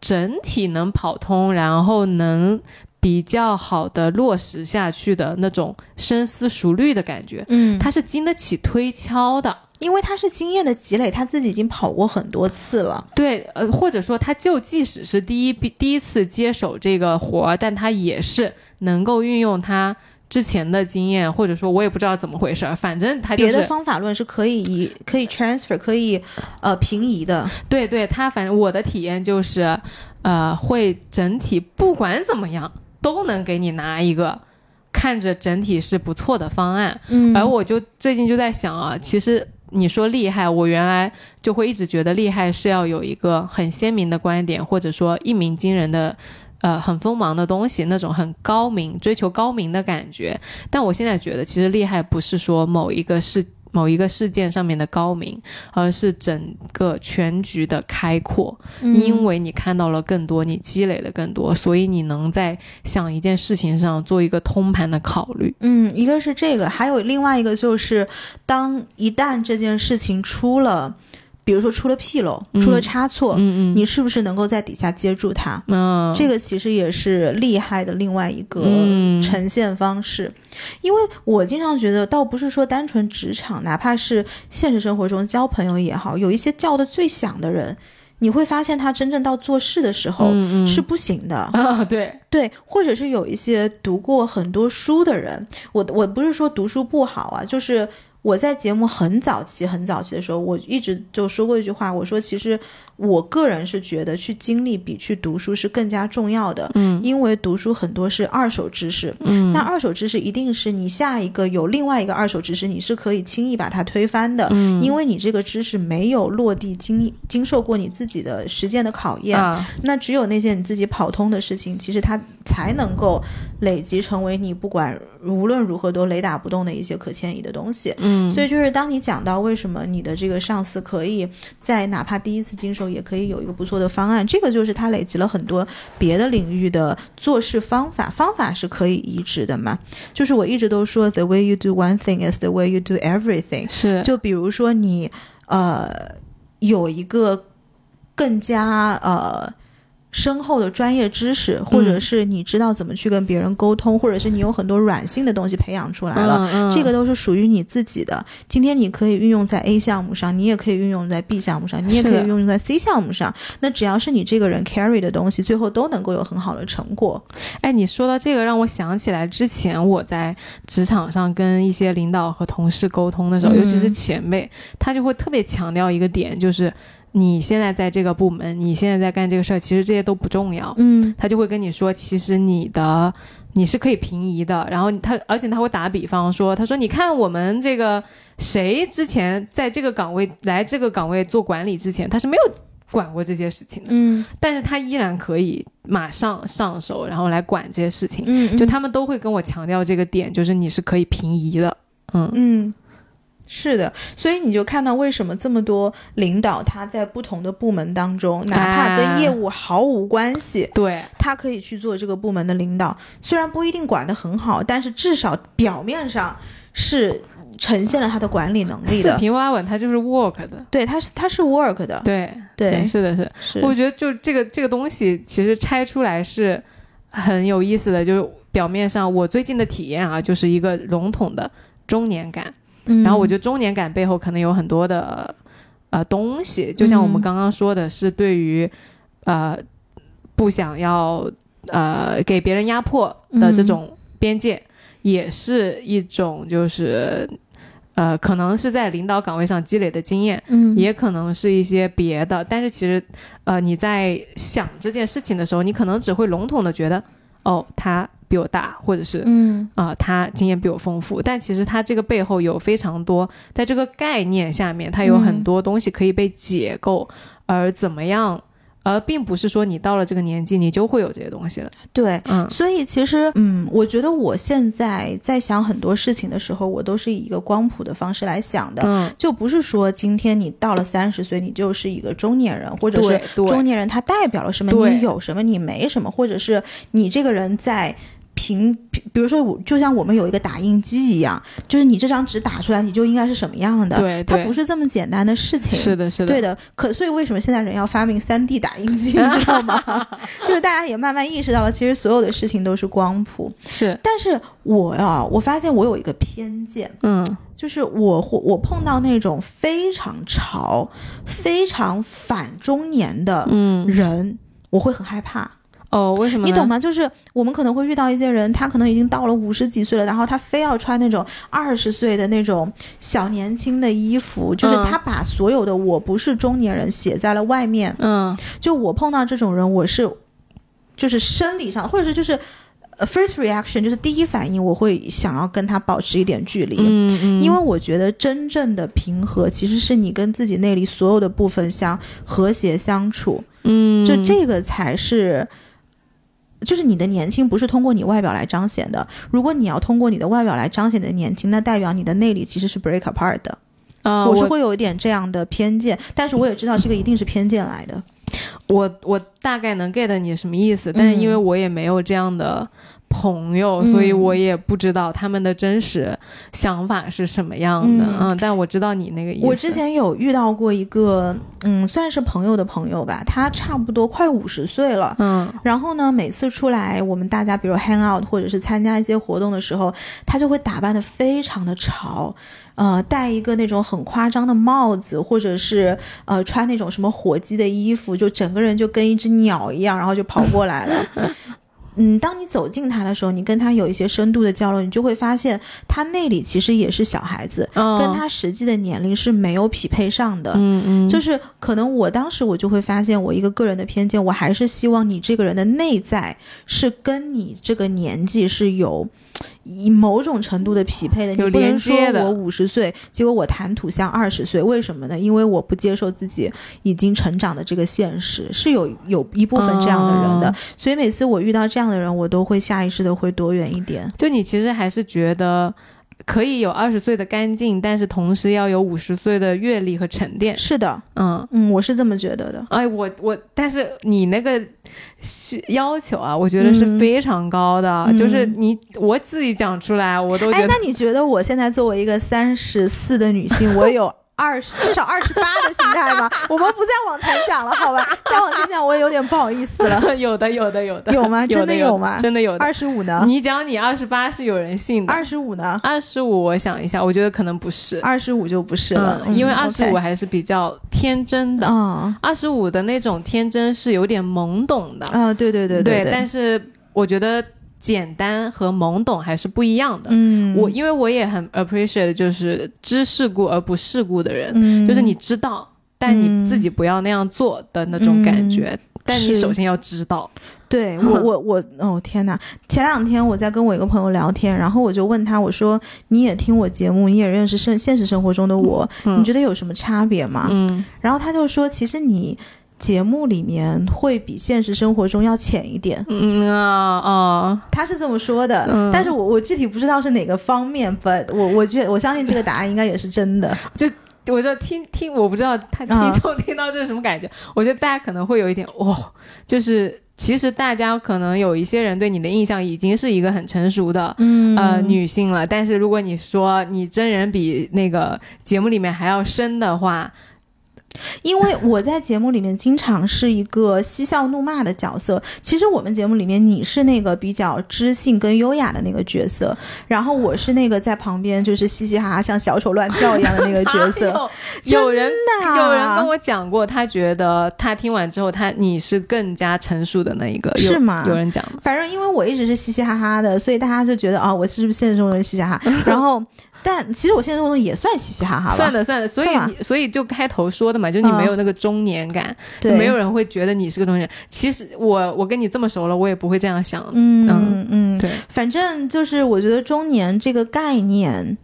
整体能跑通，然后能比较好的落实下去的那种深思熟虑的感觉，嗯，他是经得起推敲的。因为他是经验的积累，他自己已经跑过很多次了。对，呃，或者说他就即使是第一第一次接手这个活儿，但他也是能够运用他之前的经验，或者说我也不知道怎么回事儿，反正他就别的方法论是可以以可以 transfer 可以呃平移的。对对，他反正我的体验就是，呃，会整体不管怎么样都能给你拿一个看着整体是不错的方案。嗯而我就最近就在想啊，其实你说厉害，我原来就会一直觉得厉害是要有一个很鲜明的观点，或者说一鸣惊人的。呃，很锋芒的东西，那种很高明、追求高明的感觉。但我现在觉得，其实厉害不是说某一个事、某一个事件上面的高明，而是整个全局的开阔。嗯因为你看到了更多，你积累了更多，所以你能在想一件事情上做一个通盘的考虑。嗯，一个是这个，还有另外一个就是，当一旦这件事情出了，比如说出了纰漏、出了嗯差错，嗯嗯，你是不是能够在底下接住他？嗯，这个其实也是厉害的另外一个嗯。呈现方式，因为我经常觉得，倒不是说单纯职场，哪怕是现实生活中交朋友也好，有一些叫的最响的人，你会发现他真正到做事的时候是不行的。啊，对，对，或者是有一些读过很多书的人，我我不是说读书不好啊，就是我在节目很早期很早期的时候，我一直就说过一句话，我说其实我个人是觉得去经历比去读书是更加重要的，嗯因为读书很多是二手知识，嗯，那二手知识一定是你下一个有另外一个二手知识，你是可以轻易把它推翻的，嗯因为你这个知识没有落地经经受过你自己的实践的考验。啊，那只有那些你自己跑通的事情，其实它才能够累积成为你不管无论如何都雷打不动的一些可迁移的东西。嗯，所以就是当你讲到为什么你的这个上司可以在哪怕第一次经手也可以有一个不错的方案，这个就是他累积了很多别的领域的做事方法，方法是可以移植的嘛。就是我一直都说，the way you do one thing is the way you do everything。是，就比如说你呃有一个更加呃深厚的专业知识，或者嗯是你知道怎么去跟别人沟通，或者是你有很多软性的东西培养出来了。嗯嗯这个都是属于你自己的。今天你可以运用在 A 项目上，你也可以运用在 B 项目上，你也可以运用在 C 项目上。那只要是你这个人 carry 的东西，最后都能够有很好的成果。哎，你说到这个，让我想起来之前我在职场上跟一些领导和同事沟通的时候，嗯尤其是前辈，他就会特别强调一个点，就是你现在在这个部门，你现在在干这个事儿，其实这些都不重要。嗯他就会跟你说，其实你的你是可以平移的。然后他，而且他会打比方说，他说你看我们这个谁之前在这个岗位来这个岗位做管理之前，他是没有管过这些事情的，嗯但是他依然可以马上上手，然后来管这些事情。嗯，就他们都会跟我强调这个点，就是你是可以平移的。嗯嗯，是的，所以你就看到为什么这么多领导他在不同的部门当中，哪怕跟业务毫无关系，对，他可以去做这个部门的领导，虽然不一定管得很好，但是至少表面上是呈现了他的管理能力的四的。平八稳，他就是 work 的。对，他是他是 work 的，对对是的是。是我觉得就这个这个东西，其实拆出来是很有意思的。就是表面上我最近的体验啊，就是一个笼统的中年感。嗯然后我觉得中年感背后可能有很多的呃东西，就像我们嗯。刚刚说的，是对于呃不想要呃给别人压迫的这种边界，也是一种就是呃可能是在领导岗位上积累的经验，嗯。也可能是一些别的。但是其实呃你在想这件事情的时候，你可能只会笼统的觉得哦他比我大，或者是嗯。啊、他经验比我丰富，但其实他这个背后有非常多，在这个概念下面，它有很嗯。多东西可以被解构，而怎么样，而并不是说你到了这个年纪你就会有这些东西的，对。嗯所以其实，嗯，我觉得我现在在想很多事情的时候，我都是以一个光谱的方式来想的，嗯，就不是说今天你到了三十岁，你就是一个中年人，或者是中年人他代表了什么，你有什么，你没什么，或者是你这个人在。凭，比比如说我，就像我们有一个打印机一样，就是你这张纸打出来，你就应该是什么样的。对对它不是这么简单的事情。是的，是的，对的，可所以为什么现在人要发明三 D 打印机，你知道吗？就是大家也慢慢意识到了，其实所有的事情都是光谱。是，但是我呀，我发现我有一个偏见，嗯就是我会我碰到那种非常潮、非常反中年的嗯，人，我会很害怕。哦，为什么？你懂？吗？就是我们可能会遇到一些人，他可能已经到了五十几岁了，然后他非要穿那种二十岁的那种小年轻的衣服，就是嗯他把所有的“我不是中年人”写在了外面。嗯就我碰到这种人，我是就是生理上，或者是就是呃 first reaction，就是第一反应，我会想要跟他保持一点距离。嗯嗯，因为我觉得真正的平和，其实是你跟自己内里所有的部分相和谐相处，嗯，就这个才是。就是你的年轻不是通过你外表来彰显的。如果你要通过你的外表来彰显你的年轻，那代表你的内里其实是 break apart 的。啊、我是会有一点这样的偏见，但是我也知道这个一定是偏见来的。我我大概能 get 你什么意思，但是因为嗯我也没有这样的朋友，嗯所以我也不知道他们的真实想法是什么样的。嗯嗯，但我知道你那个意思。我之前有遇到过一个，嗯，算是朋友的朋友吧，他差不多快五十岁了。嗯然后呢，每次出来我们大家比如 hang out 或者是参加一些活动的时候，他就会打扮的非常的潮，呃，戴一个那种很夸张的帽子，或者是呃穿那种什么火鸡的衣服，就整个人就跟一只鸟一样，然后就跑过来了。嗯，当你走近他的时候，你跟他有一些深度的交流，你就会发现他那里其实也是小孩子，嗯跟他实际的年龄是没有匹配上的。嗯嗯，就是可能我当时我就会发现，我一个个人的偏见，我还是希望你这个人的内在是跟你这个年纪是有以某种程度的匹配的。你不能说我五十岁，结果我谈吐像二十岁，为什么呢？因为我不接受自己已经成长的这个现实，是有有一部分这样的人的。哦所以每次我遇到这样的人，我都会下意识的会躲远一点。就你其实还是觉得可以有二十岁的干净，但是同时要有五十岁的阅历和沉淀。是的，嗯。嗯，我是这么觉得的。哎，我我，但是你那个是要求啊，我觉得是嗯非常高的，嗯就是你我自己讲出来，我都觉哎，得那你觉得我现在作为一个三十四的女性，我有二十至少二十八的心态吧？我们不再往前讲了，好吧？再往前讲，我也有点不好意思了。有的有 的有的有吗真的有有吗真的有的。二十五呢？你讲你二十八是有人信的，二十五呢？二十五我想一下，我觉得可能不是，二十五就不是了，嗯，因为二十五还是比较天真的，嗯二十五的那种天真是有点懵懂的，啊，对对对对对，但是我觉得简单和懵懂还是不一样的。嗯，我因为我也很 appreciate 就是知世故而不世故的人，嗯就是你知道，但你自己不要那样做的那种感觉。但你是首先要知道，对我 我我哦天哪！前两天我在跟我一个朋友聊天，然后我就问他，我说你也听我节目，你也认识现现实生活中的我，嗯你觉得有什么差别吗？嗯然后他就说，其实你节目里面会比现实生活中要浅一点。嗯啊啊，他是这么说的，嗯但是我我具体不知道是哪个方面，but 我我觉得我相信这个答案应该也是真的。就我就听听，我不知道他啊听众听到这是什么感觉。我觉得大家可能会有一点哦，就是其实大家可能有一些人对你的印象已经是一个很成熟的。嗯呃，女性了，但是如果你说你真人比那个节目里面还要深的话，因为我在节目里面经常是一个嬉笑怒骂的角色。其实我们节目里面你是那个比较知性跟优雅的那个角色，然后我是那个在旁边就是嘻嘻哈哈像小丑乱跳一样的那个角色。哎有人真的啊有人跟我讲过，他觉得他听完之后，他你是更加成熟的那一个，是吗有人讲？反正因为我一直是嘻嘻哈哈的，所以大家就觉得啊、我是不是现实中的嘻嘻哈哈？然后，但其实我现实中也算嘻嘻哈哈了。算的算的，所以你所以就开头说的嘛，就你嗯没有那个中年感，对，没有人会觉得你是个中年人。其实我我跟你这么熟了，我也不会这样想。嗯嗯对，反正就是我觉得中年这个概念，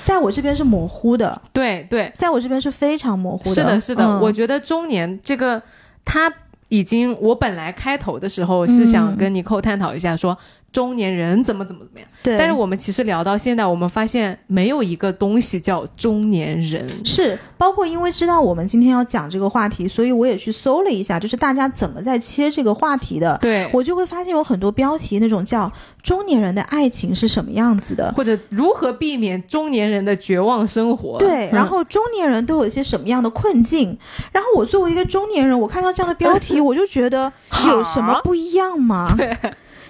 在我这边是模糊的，对对，在我这边是非常模糊的。是的，是的，嗯我觉得中年这个他已经，我本来开头的时候是想嗯跟尼寇探讨一下说。中年人怎么怎么怎么样？对，但是我们其实聊到现在，我们发现没有一个东西叫中年人。是包括因为知道我们今天要讲这个话题，所以我也去搜了一下，就是大家怎么在切这个话题的。对，我就会发现有很多标题那种叫“中年人的爱情是什么样子的”，或者如何避免中年人的绝望生活？对，嗯然后中年人都有一些什么样的困境？然后我作为一个中年人，我看到这样的标题，我就觉得有什么不一样吗？对，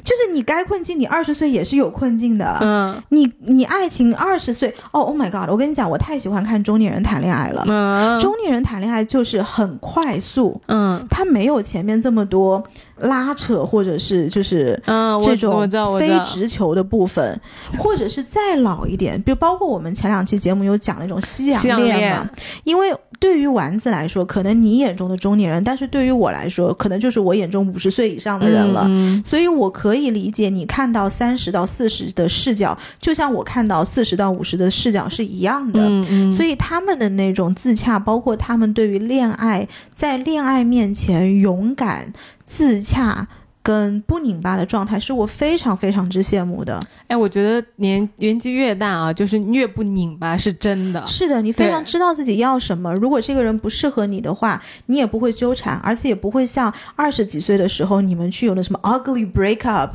就是你该困境，你二十岁也是有困境的。嗯你你爱情二十岁哦，Oh my god！我跟你讲，我太喜欢看中年人谈恋爱了。嗯中年人谈恋爱就是很快速，嗯他没有前面这么多拉扯，或者是就是嗯，这种非，直球的部分，或者是再老一点，比如包括我们前两期节目有讲那种西洋西洋恋恋嘛，因为对于丸子来说，可能你眼中的中年人，但是对于我来说，可能就是我眼中五十岁以上的人了。嗯所以我可以理解你看到三十到四十的视角，就像我看到四十到五十的视角是一样的。嗯嗯，所以他们的那种自洽，包括他们对于恋爱，在恋爱面前勇敢、自洽、跟不拧巴的状态，是我非常非常之羡慕的。哎，我觉得年年纪越大啊，就是越不拧巴，是真的。是的，你非常知道自己要什么。如果这个人不适合你的话，你也不会纠缠，而且也不会像二十几岁的时候你们去有了什么 ugly breakup。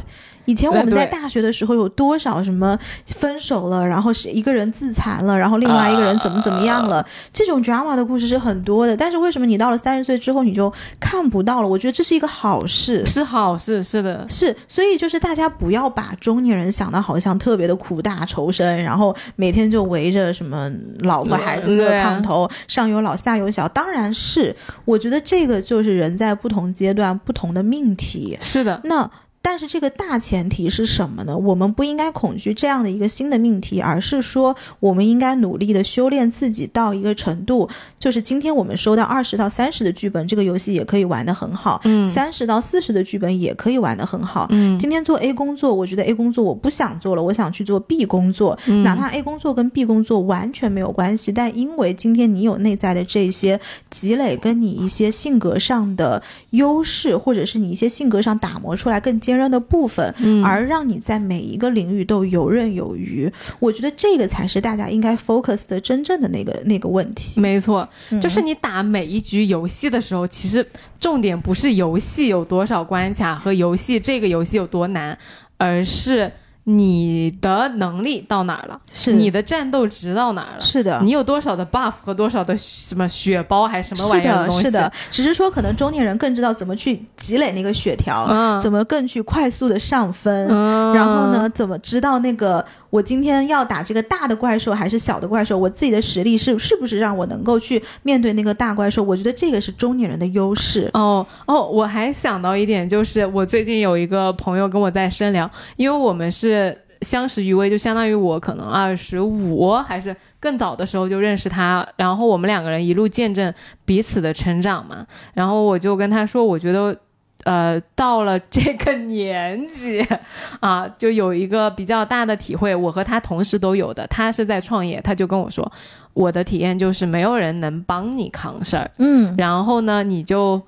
以前我们在大学的时候有多少什么分手了，然后是一个人自残了，然后另外一个人怎么怎么样了，这种 drama 的故事是很多的。但是为什么你到了三十岁之后你就看不到了？我觉得这是一个好事。是好事，是的，是，所以就是大家不要把中年人想的好像特别的苦大仇深，然后每天就围着什么老婆孩子热炕头，上有老下有小。当然是，我觉得这个就是人在不同阶段不同的命题。是的，那但是这个大前提是什么呢？我们不应该恐惧这样的一个新的命题，而是说我们应该努力的修炼自己到一个程度，就是今天我们收到二十到三十的剧本，这个游戏也可以玩得很好；嗯三十到四十的剧本也可以玩得很好。嗯今天做 A 工作，我觉得 A 工作我不想做了，我想去做 B 工作，嗯哪怕 A 工作跟 B 工作完全没有关系，但因为今天你有内在的这些积累，跟你一些性格上的优势，或者是你一些性格上打磨出来更坚韧的部分，嗯而让你在每一个领域都游刃有余。我觉得这个才是大家应该 focus 的真正的那个那个问题。没错，嗯就是你打每一局游戏的时候，其实重点不是游戏有多少关卡和游戏这个游戏有多难，而是你的能力到哪儿了，是你的战斗值到哪儿了。是的，你有多少的 buff 和多少的什么血包还是什么玩，意儿东西？是的，只是说可能中年人更知道怎么去积累那个血条，嗯，怎么更去快速的上分。嗯，然后呢？怎么知道那个我今天要打这个大的怪兽还是小的怪兽？我自己的实力是是不是让我能够去面对那个大怪兽？我觉得这个是中年人的优势。哦哦，我还想到一点，就是我最近有一个朋友跟我在深聊，因为我们是相识于微，就相当于我可能二十五还是更早的时候就认识他，然后我们两个人一路见证彼此的成长嘛。然后我就跟他说，我觉得。呃，到了这个年纪 啊，就有一个比较大的体会，我和他同时都有的。他是在创业，他就跟我说，我的体验就是没有人能帮你扛事儿，嗯，然后呢，你就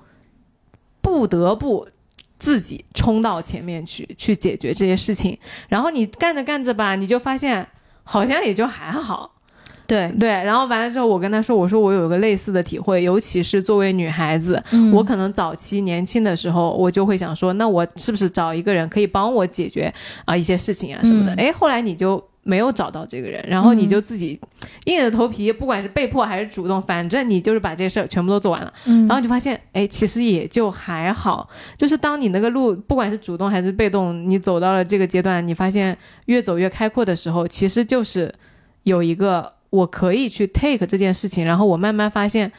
不得不自己冲到前面去，去解决这些事情。然后你干着干着吧，你就发现好像也就还好。对，对，然后完了之后，我跟他说，我说我有一个类似的体会，尤其是作为女孩子，嗯我可能早期年轻的时候，我就会想说，那我是不是找一个人可以帮我解决啊、一些事情啊什么的？嗯哎、后来你就没有找到这个人，然后你就自己硬着头皮，不管是被迫还是主动，反正你就是把这事儿全部都做完了。嗯然后你就发现，哎，其实也就还好。就是当你那个路，不管是主动还是被动，你走到了这个阶段，你发现越走越开阔的时候，其实就是有一个我可以去 take 这件事情，然后我慢慢发现，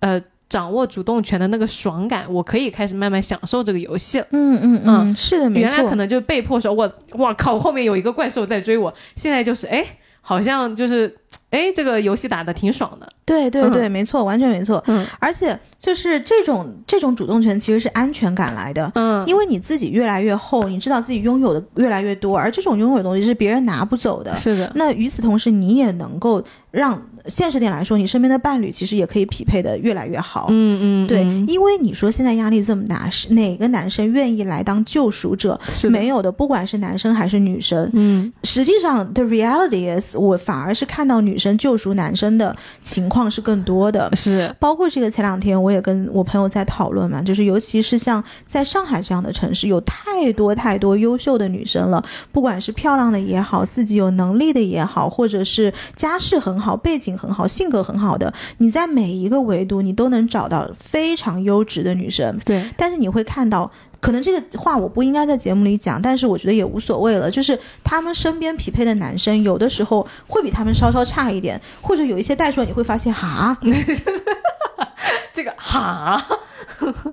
呃，掌握主动权的那个爽感，我可以开始慢慢享受这个游戏了。嗯嗯嗯，是的，没错原来可。能就被迫说，我我靠，后面有一个怪兽在追我，现在就是哎，好像就是哎，这个游戏打的挺爽的。对对对，没错，完全没错。嗯而且就是这种这种主动权其实是安全感来的。嗯，因为你自己越来越厚，你知道自己拥有的越来越多，而这种拥有的东西是别人拿不走的。是的，那与此同时，你也能够让现实点来说，你身边的伴侣其实也可以匹配的越来越好。嗯嗯，对，嗯因为你说现在压力这么大，是哪个男生愿意来当救赎者？是没有的，不管是男生还是女生。嗯实际上，the reality is，我反而是看到女生救赎男生的情况是更多的。是，包括这个前两天我也跟我朋友在讨论嘛，就是尤其是像在上海这样的城市，有太多太多优秀的女生了，不管是漂亮的也好，自己有能力的也好，或者是家世很好、背景很好、性格很好的，你在每一个维度你都能找到非常优质的女生。对，但是你会看到，可能这个话我不应该在节目里讲，但是我觉得也无所谓了。就是他们身边匹配的男生，有的时候会比他们稍稍差一点，或者有一些带出来，你会发现，哈，这个哈，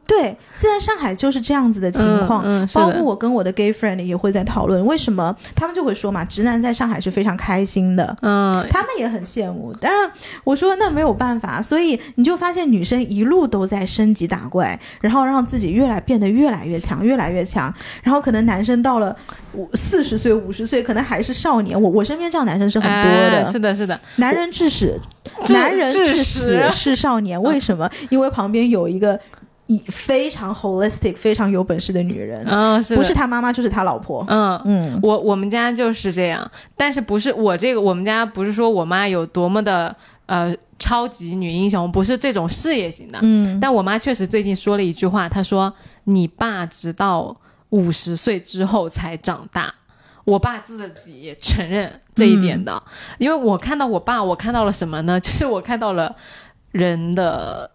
对，现在上海就是这样子的情况。嗯，嗯包括我跟我的 gay friend 也会在讨论，为什么他们就会说嘛，直男在上海是非常开心的，嗯，他们也很羡慕。当然，我说那没有办法，所以你就发现女生一路都在升级打怪，然后让自己越来变得越来越强，越来越强。然后可能男生到了五四十岁、五十岁，可能还是少年。我我身边这样男生是很多的，哎是的，是的，男人至死，男人至死是少年。为什么？因为旁边有一个以非常 holistic、非常有本事的女人，嗯，是不是他妈妈就是他老婆。嗯。嗯我我们家就是这样，但是不是我这个我们家不是说我妈有多么的呃超级女英雄，不是这种事业型的，嗯但我妈确实最近说了一句话，她说：“你爸直到五十岁之后才长大。”我爸自己也承认这一点的，因为我看到我爸，我看到了什么呢？就是我看到了人的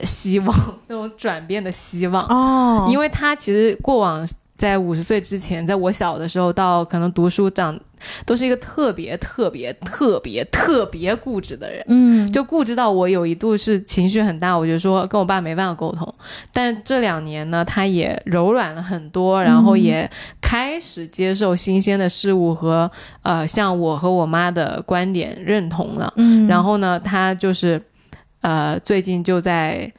希望，那种转变的希望。哦，因为他其实过往在五十岁之前，在我小的时候到可能读书长，都是一个特别特别特别特别固执的人。嗯就固执到我有一度是情绪很大，我就说跟我爸没办法沟通。但这两年呢，他也柔软了很多，然后也开始接受新鲜的事物和呃，像我和我妈的观点认同了。嗯，然后呢，他就是呃，最近就在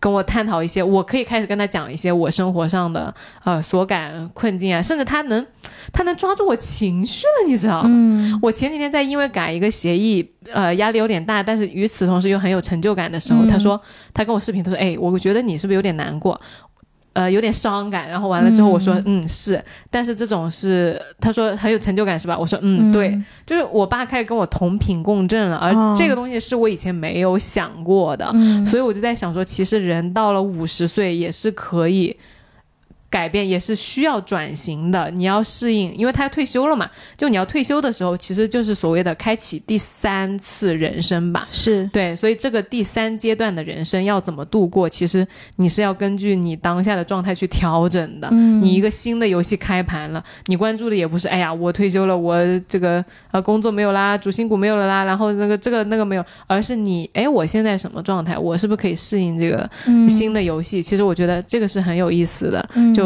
跟我探讨一些，我可以开始跟他讲一些我生活上的呃所感困境啊，甚至他能他能抓住我情绪了，你知道？嗯我前几天在因为改一个协议，呃，压力有点大，但是与此同时又很有成就感的时候，嗯他说他跟我视频，他说，哎，我觉得你是不是有点难过？呃，有点伤感，然后完了之后，我说，嗯。是，但是这种是，他说很有成就感是吧？我说，嗯，对，就是我爸开始跟我同频共振了，而哦。这个东西是我以前没有想过的，嗯。所以我就在想说，其实人到了五十岁也是可以改变，也是需要转型的。你要适应，因为他要退休了嘛，就你要退休的时候，其实就是所谓的开启第三次人生吧。是对，所以这个第三阶段的人生要怎么度过，其实你是要根据你当下的状态去调整的。嗯你一个新的游戏开盘了，你关注的也不是哎呀，我退休了，我这个呃工作没有啦，主心骨没有了啦，然后那个这个那个没有，而是你哎，我现在什么状态，我是不是可以适应这个嗯新的游戏？其实我觉得这个是很有意思的，就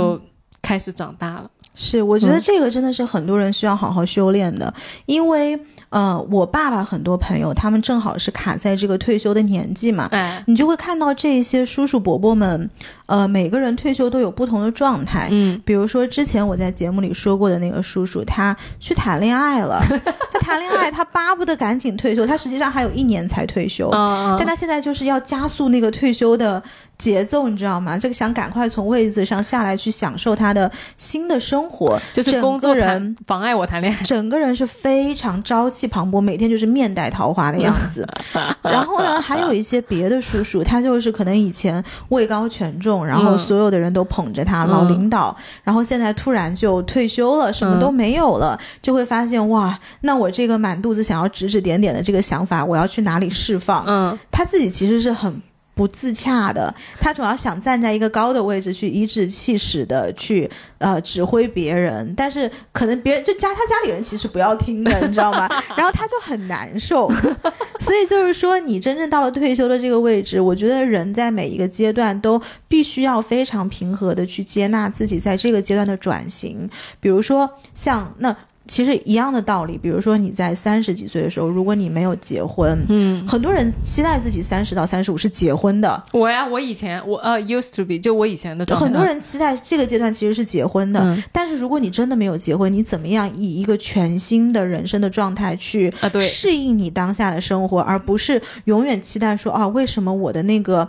开始长大了。是，我觉得嗯。这个真的是很多人需要好好修炼的，因为呃，我爸爸很多朋友他们正好是卡在这个退休的年纪嘛，哎，你就会看到这些叔叔伯伯们，呃，每个人退休都有不同的状态。嗯，比如说之前我在节目里说过的那个叔叔，他去谈恋爱了，他谈恋爱，他巴不得赶紧退休，他实际上还有一年才退休，嗯但他现在就是要加速那个退休的节奏，你知道吗？这个想赶快从位子上下来去享受他的新的生活，就是工作人妨碍我谈恋爱。整个人是非常朝气磅礴，每天就是面带桃花的样子。然后呢，还有一些别的叔叔，他就是可能以前位高权重，然后嗯。所有的人都捧着他，老领导，然后现在突然就退休了，什么都没有了，就会发现哇，那我这个满肚子想要指指点点的这个想法，我要去哪里释放？嗯，他自己其实是很不自洽的，他主要想站在一个高的位置去颐指气使的去呃指挥别人，但是可能别人就家他家里人其实不要听的，你知道吗？然后他就很难受，所以就是说，你真正到了退休的这个位置，我觉得人在每一个阶段都必须要非常平和的去接纳自己在这个阶段的转型，比如说像那。其实一样的道理，比如说你在三十几岁的时候，如果你没有结婚，嗯，很多人期待自己三十到三十五是结婚的，我呀，我以前我呃 used to be，就我以前的状态。很多人期待这个阶段其实是结婚的。嗯但是如果你真的没有结婚，你怎么样以一个全新的人生的状态去适应你当下的生活，而不是永远期待说啊，为什么我的那个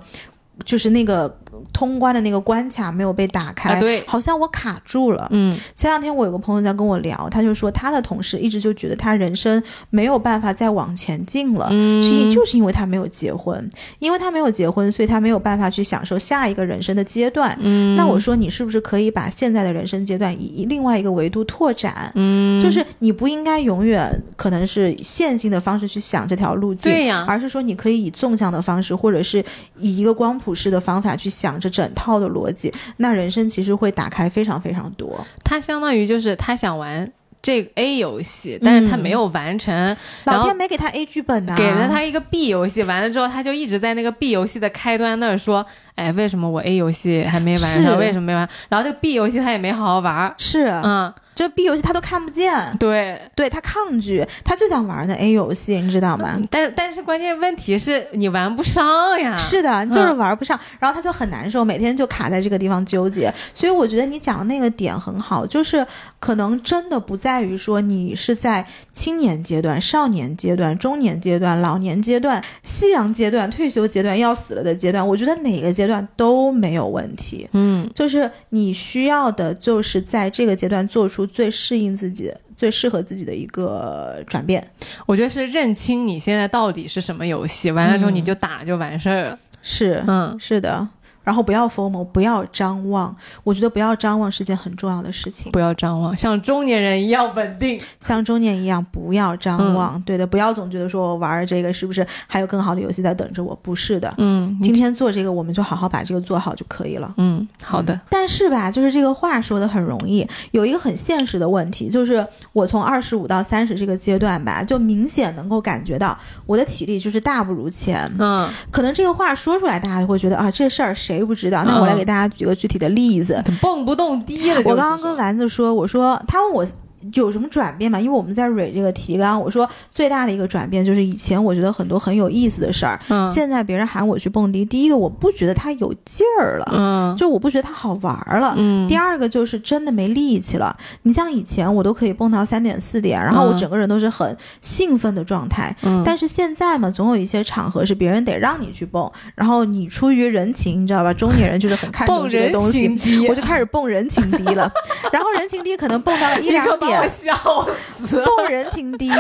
就是那个通关的那个关卡没有被打开？啊对好像我卡住了。嗯前两天我有个朋友在跟我聊，他就说他的同事一直就觉得他人生没有办法再往前进了，嗯，是因就是因为他没有结婚，因为他没有结婚，所以他没有办法去享受下一个人生的阶段。嗯，那我说你是不是可以把现在的人生阶段以以另外一个维度拓展？嗯，就是你不应该永远可能是线性的方式去想这条路径，对呀，而是说你可以以纵向的方式，或者是以一个光谱式的方法去想这整套的逻辑，那人生其实会打开非常非常多。他相当于就是他想玩这个 A 游戏，但是他没有完成，然老天没给他 A 剧本呐、给了他一个 B 游戏，完了之后他就一直在那个 B 游戏的开端那儿说，哎，为什么我 A 游戏还没完是成？为什么没完？然后这个 B 游戏他也没好好玩儿，是，嗯，就 B 游戏他都看不见，对。对他抗拒，他就想玩那 A 游戏，你知道吗？但是但是关键问题是你玩不上呀。是的，就是玩不上，然后他就很难受，每天就卡在这个地方纠结。所以我觉得你讲的那个点很好，就是可能真的不在于说你是在青年阶段、少年阶段、中年阶段、老年阶段、夕阳阶段、退休阶段、要死了的阶段，我觉得哪个阶段都没有问题。嗯，就是你需要的，就是在这个阶段做出最适应自己、最适合自己的一个转变。我觉得是认清你现在到底是什么游戏，完了之后嗯你就打就完事儿了。是，嗯，是的。然后不要 FOMO，不要张望。我觉得不要张望是件很重要的事情。不要张望，像中年人一样稳定。像中年一样，不要张望。对的，不要总觉得说我玩这个是不是还有更好的游戏在等着我？不是的，嗯，今天做这个，我们就好好把这个做好就可以了。嗯，好的。但是吧，就是这个话说的很容易，有一个很现实的问题，就是我从二十五到三十这个阶段吧，就明显能够感觉到我的体力就是大不如前。嗯，可能这个话说出来，大家就会觉得啊，这事儿谁不知道？那我来给大家举个具体的例子。蹦不动低了。我刚刚跟丸子说，我说他问我。有什么转变吗？因为我们在蕊这个提纲，我说最大的一个转变就是以前我觉得很多很有意思的事儿，嗯现在别人喊我去蹦迪，第一个我不觉得它有劲儿了，嗯就我不觉得它好玩儿了。嗯第二个就是真的没力气了。你像以前我都可以蹦到三点四点，然后我嗯整个人都是很兴奋的状态。嗯，但是现在嘛，总有一些场合是别人得让你去蹦，然后你出于人情，你知道吧？中年人就是很看重这个东西 我就开始蹦人情低了。然后人情低可能蹦到了 一两把我点，笑死。蹦人情低，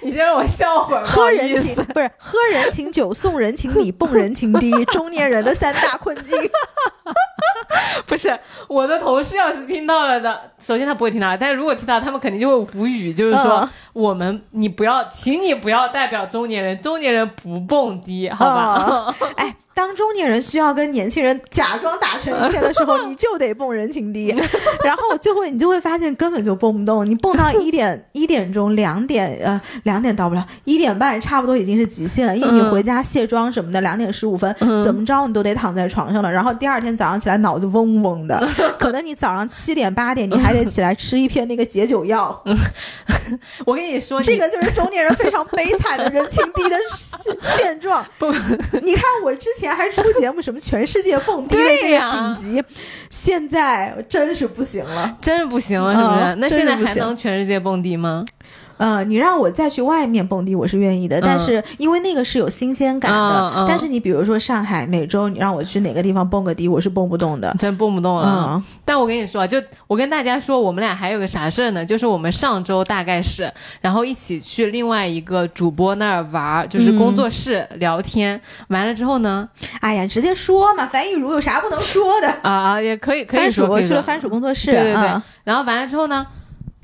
你先让我笑会儿，喝。人情不是喝人情酒，送人情礼，蹦人情迪，中年人的三大困境。不是我的同事要是听到了的，首先他不会听到，但是如果听到，他们肯定就会无语，就是说、嗯我们你不要，请你不要代表中年人，中年人不蹦迪，好吧？哎，当中年人需要跟年轻人假装打成一片的时候，你就得蹦人情低，然后最后你就会发现根本就蹦不动，你蹦到一点一点钟、两点呃两点到不了，一点半差不多已经是极限了，因为你嗯回家卸妆什么的，两点十五分、怎么着你都得躺在床上了，然后第二天早上起来脑子嗡嗡的，可能你早上七点八点你还得起来吃一片那个解酒药，我跟你说，你这个就是中年人非常悲惨的人情低的 现现状。不，你看我之前还出节目，什么全世界蹦迪的这个紧急，现在真是不行了。真是不行了，是不是？嗯那现在还能全世界蹦迪吗？呃，你让我再去外面蹦迪，我是愿意的，但是因为那个是有新鲜感的。嗯嗯但是你比如说上海每周，你让我去哪个地方蹦个迪，我是蹦不动的。真蹦不动了。嗯 但我跟你说，就我跟大家说，我们俩还有个啥事儿呢？就是我们上周大概是，然后一起去另外一个主播那儿玩儿，就是工作室聊天。完了之后呢，哎呀，直接说嘛，樊玉茹有啥不能说的？啊啊，也可以可以说，番薯，我去了番薯工作室。对对对嗯然后完了之后呢，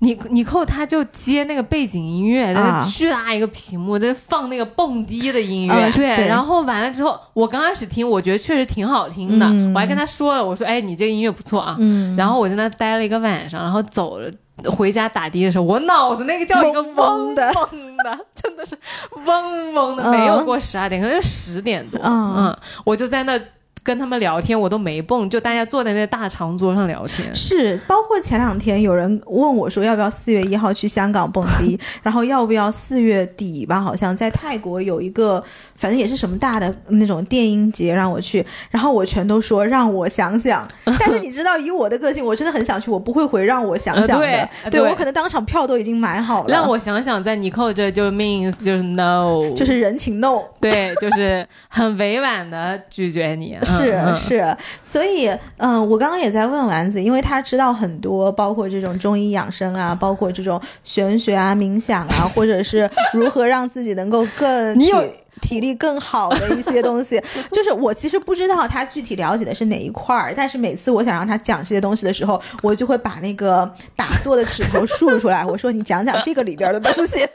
你你扣他就接那个背景音乐，那啊个巨大一个屏幕，在放那个蹦迪的音乐，嗯对。对然后完了之后，我刚开始听，我觉得确实挺好听的，嗯我还跟他说了，我说，哎，你这个音乐不错啊。嗯，然后我在那待了一个晚上，然后走了。回家打的的时候，我脑子那个叫一个嗡的嗡的，真的是嗡嗡的，嗯没有过十二点，可能是十点多。嗯嗯，我就在那跟他们聊天，我都没蹦，就大家坐在那大长桌上聊天。是，包括前两天有人问我说要不要四月一号去香港蹦迪，然后要不要四月底吧，好像在泰国有一个，反正也是什么大的那种电音节让我去，然后我全都说让我想想。但是你知道，以我的个性，我真的很想去，我不会回让我想想的。呃对对我可能当场票都已经买好了。让我想想，在尼寇这就 means 就是 no，就是人情 no。对，就是很委婉的拒绝你。嗯是嗯是，所以嗯、我刚刚也在问丸子，因为他知道很多，包括这种中医养生啊，包括这种玄学啊、冥想啊，或者是如何让自己能够更体 你有体力更好的一些东西。就是我其实不知道他具体了解的是哪一块儿，但是每次我想让他讲这些东西的时候，我就会把那个打坐的指头竖出来，我说你讲讲这个里边的东西。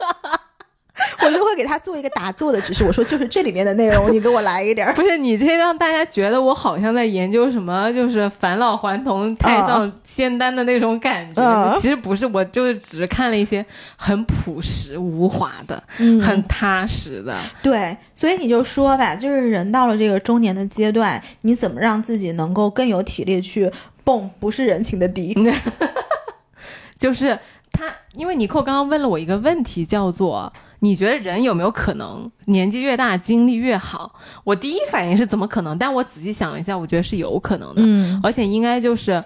我就会给他做一个打坐的指示，我说就是这里面的内容，你给我来一点儿。不是你这让大家觉得我好像在研究什么，就是返老还童、太上仙丹的那种感觉。嗯其实不是，我就是只是看了一些很朴实无华的、嗯很踏实的。对，所以你就说吧，就是人到了这个中年的阶段，你怎么让自己能够更有体力去蹦不是人情的低。就是他，因为尼寇刚刚问了我一个问题，叫做你觉得人有没有可能年纪越大精力越好？我第一反应是怎么可能？但我仔细想了一下，我觉得是有可能的，嗯而且应该就是。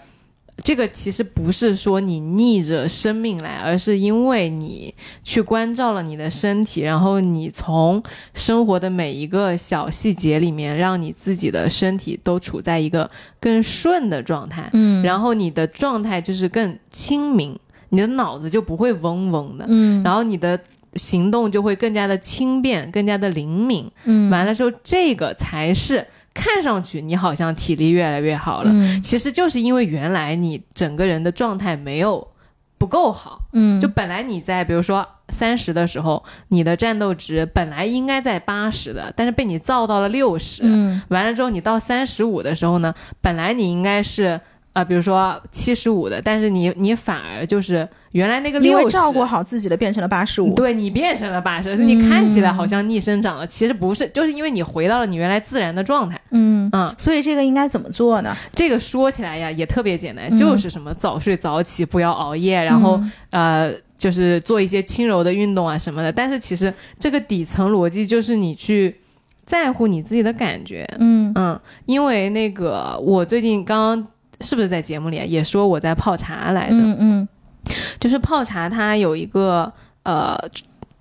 这个其实不是说你逆着生命来，而是因为你去关照了你的身体，然后你从生活的每一个小细节里面，让你自己的身体都处在一个更顺的状态。嗯然后你的状态就是更清明，你的脑子就不会嗡嗡的，嗯然后你的行动就会更加的轻便，更加的灵敏。嗯。完了之后，这个才是看上去你好像体力越来越好了，嗯。其实就是因为原来你整个人的状态没有不够好，嗯。就本来你在比如说三十的时候，你的战斗值本来应该在八十的，但是被你造到了六十、嗯。完了之后，你到三十五的时候呢，本来你应该是呃，比如说七十五的，但是你你反而就是原来那个因为，照顾好自己的变成了八十五。对你变成了八十，你看起来好像逆生长了，其实不是，就是因为你回到了你原来自然的状态。嗯嗯，所以这个应该怎么做呢？这个说起来呀也特别简单，嗯就是什么早睡早起，不要熬夜，然后、呃就是做一些轻柔的运动啊什么的。但是其实这个底层逻辑就是你去在乎你自己的感觉，嗯嗯，因为那个我最近刚刚是不是在节目里啊也说我在泡茶来着，嗯嗯就是泡茶它有一个呃。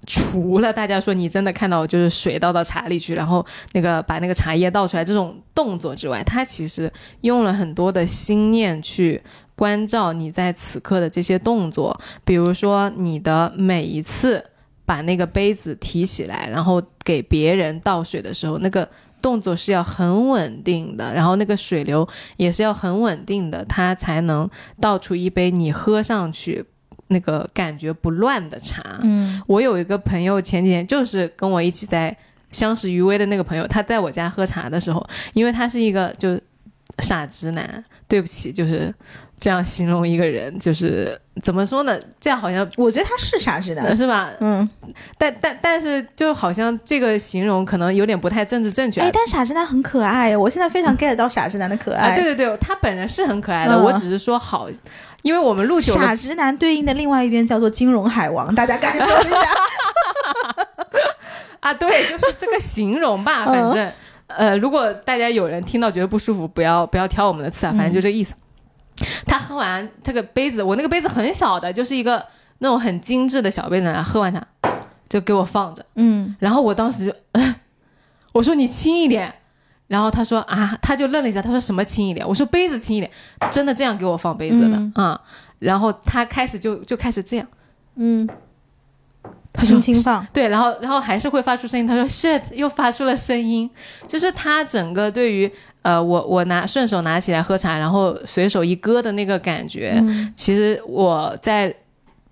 除了大家说你真的看到就是水倒到茶里去，然后那个把那个茶叶倒出来这种动作之外，它其实用了很多的心念去关照你在此刻的这些动作，比如说你的每一次把那个杯子提起来，然后给别人倒水的时候，那个动作是要很稳定的，然后那个水流也是要很稳定的，它才能倒出一杯你喝上去那个感觉不乱的茶。嗯我有一个朋友前几天就是跟我一起在相识于微的那个朋友，他在我家喝茶的时候，因为他是一个就傻直男，对不起，就是这样形容一个人，就是怎么说呢？这样好像我觉得他是傻直男。是吧？嗯，但但但是就好像这个形容可能有点不太政治正确啊。哎，但傻直男很可爱，我现在非常 get 到傻直男的可啊，爱。对对对，他本人是很可爱的，嗯我只是说好，因为我们录傻直男对应的另外一边叫做金融海王，大家感受一下。啊，对，就是这个形容吧，嗯反正，呃，如果大家有人听到觉得不舒服，不要不要挑我们的刺啊，反正就这个意思。他喝完这个杯子，我那个杯子很小的，就是一个那种很精致的小杯子，然后喝完它就给我放着，嗯。然后我当时就，我说你轻一点，然后他说啊，他就愣了一下，他说什么轻一点？我说杯子轻一点，真的这样给我放杯子的。嗯。啊、然后他开始就就开始这样。嗯，轻轻放。对，然后然后还是会发出声音。他说 shit，又发出了声音，就是他整个对于呃我我拿顺手拿起来喝茶，然后随手一搁的那个感觉，嗯其实我在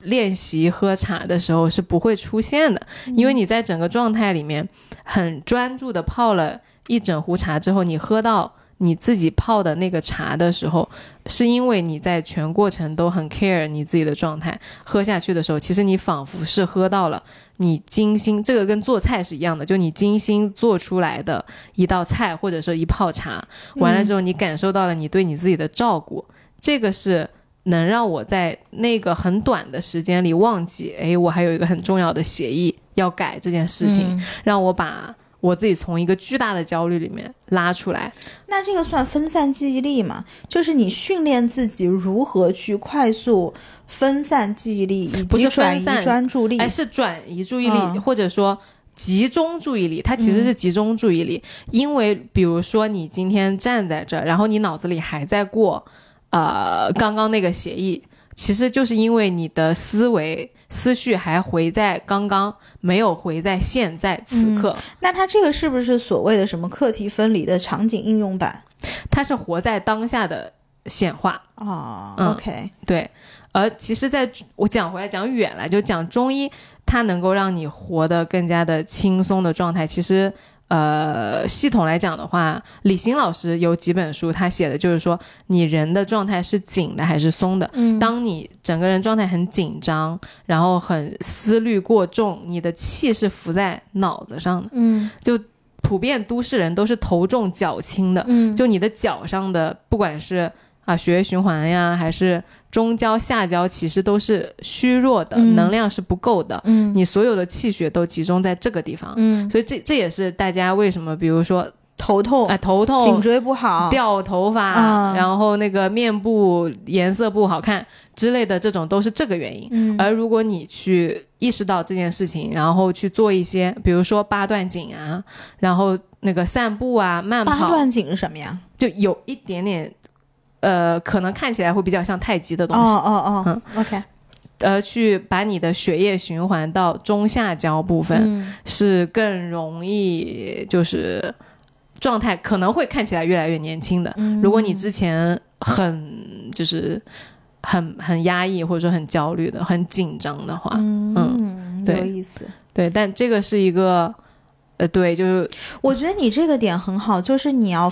练习喝茶的时候是不会出现的，因为你在整个状态里面很专注的泡了一整壶茶之后，你喝到你自己泡的那个茶的时候，是因为你在全过程都很 care 你自己的状态，喝下去的时候，其实你仿佛是喝到了你精心，这个跟做菜是一样的，就你精心做出来的一道菜或者说一泡茶，完了之后你感受到了你对你自己的照顾，这个是能让我在那个很短的时间里忘记，诶，我还有一个很重要的协议要改这件事情，嗯。让我把我自己从一个巨大的焦虑里面拉出来。那这个算分散记忆力吗？就是你训练自己如何去快速分散记忆力，以及转移分散专注力。哎，是转移注意力，嗯或者说集中注意力，它其实是集中注意力。因为比如说你今天站在这儿，然后你脑子里还在过呃刚刚那个协议，其实就是因为你的思维思绪还回在刚刚，没有回在现在此刻。那它这个是不是所谓的什么课题分离的场景应用版？它是活在当下的显化。哦、嗯 o k 对，而其实在我讲回来讲远了，就讲中医，它能够让你活得更加的轻松的状态。其实，呃，系统来讲的话，李欣老师有几本书，他写的就是说，你人的状态是紧的还是松的。嗯，当你整个人状态很紧张，然后很思虑过重，你的气是浮在脑子上的。嗯普遍都市人都是头重脚轻的，嗯，就你的脚上的，不管是啊血液循环呀，还是中焦、下焦，其实都是虚弱的，嗯能量是不够的。嗯你所有的气血都集中在这个地方，嗯，所以这这也是大家为什么，比如说头痛哎、、头痛、颈椎不好，掉头发，啊然后那个面部颜色不好看之类的，这种都是这个原因。嗯而如果你去意识到这件事情，然后去做一些，比如说八段锦啊，然后那个散步啊、慢跑，八段锦是什么呀？就有一点点，呃，可能看起来会比较像太极的哦东西，哦哦嗯，OK，呃，去把你的血液循环到中下焦部分，嗯是更容易就是状态可能会看起来越来越年轻的。嗯如果你之前很就是很很压抑或者说很焦虑的、很紧张的话，嗯，对有意思。对，但这个是一个。呃，对，就是我觉得你这个点很好，就是你要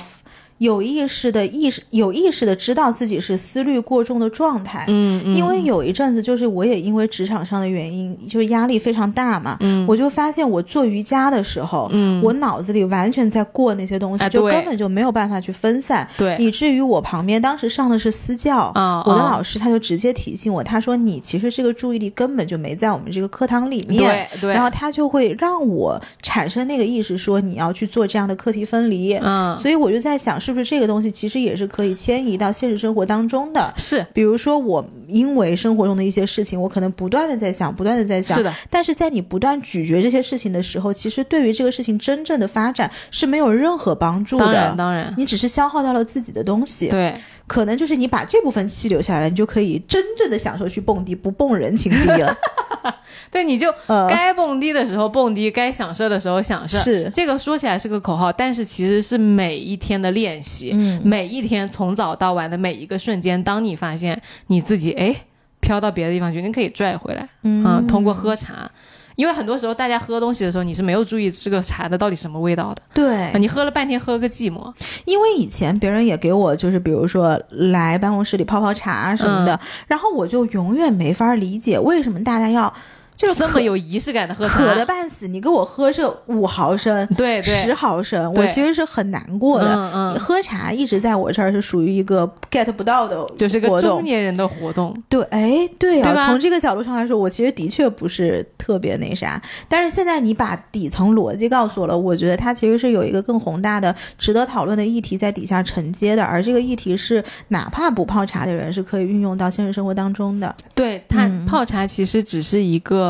有意识的意识，有意识的知道自己是思虑过重的状态。嗯嗯，因为有一阵子，就是我也因为职场上的原因，就是压力非常大嘛，嗯。我就发现我做瑜伽的时候，嗯。我脑子里完全在过那些东西，哎就根本就没有办法去分散，对。以至于我旁边当时上的是私教，啊，我的啊老师他就直接提醒我，他说你其实这个注意力根本就没在我们这个课堂里面。对对，然后他就会让我产生那个意识，说你要去做这样的课题分离。嗯。所以我就在想，是不是这个东西其实也是可以迁移到现实生活当中的？是。比如说，我因为生活中的一些事情，我可能不断的在想，不断的在想是，的，但是在你不断咀嚼这些事情的时候，其实对于这个事情真正的发展是没有任何帮助当然的。当然，你只是消耗到了自己的东西，对可能就是你把这部分气留下来，你就可以真正的享受去蹦迪，不蹦人情迪了。对，你就呃，该蹦迪的时候蹦迪，该享受的时候享受。是，这个说起来是个口号，但是其实是每一天的练习，嗯每一天从早到晚的每一个瞬间，当你发现你自己哎飘到别的地方去，你可以拽回来，嗯，通过喝茶。因为很多时候大家喝东西的时候，你是没有注意这个茶的到底什么味道的，对。啊，你喝了半天喝个寂寞，因为以前别人也给我就是比如说来办公室里泡泡茶什么的，然后我就永远没法理解为什么大家要就是这么有仪式感的喝茶，渴的半死，你给我喝是五毫升、对对，十毫升，我其实是很难过的。嗯嗯，喝茶一直在我这儿是属于一个 get 不到的就是个中年人的活动，对，哎，对啊，对从这个角度上来说，我其实的确不是特别那啥。但是现在你把底层逻辑告诉我了，我觉得它其实是有一个更宏大的、值得讨论的议题在底下承接的，而这个议题是哪怕不泡茶的人是可以运用到现实生活当中的。对它嗯泡茶其实只是一个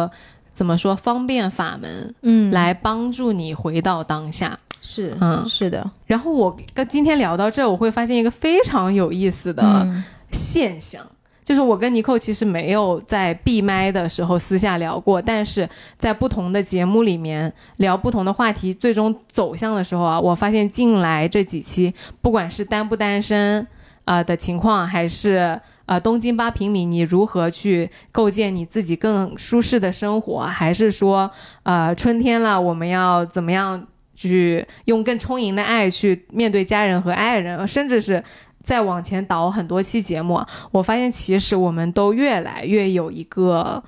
怎么说方便法门，嗯，来帮助你回到当下。是，嗯。是的，然后我跟今天聊到这，我会发现一个非常有意思的嗯。现象，就是我跟尼寇其实没有在闭麦的时候私下聊过，但是在不同的节目里面聊不同的话题，最终走向的时候啊，我发现近来这几期，不管是单不单身啊、呃的情况，还是呃东京八平米，你如何去构建你自己更舒适的生活，还是说呃春天了，我们要怎么样？去用更充盈的爱去面对家人和爱人，甚至是再往前倒很多期节目，我发现其实我们都越来越有一个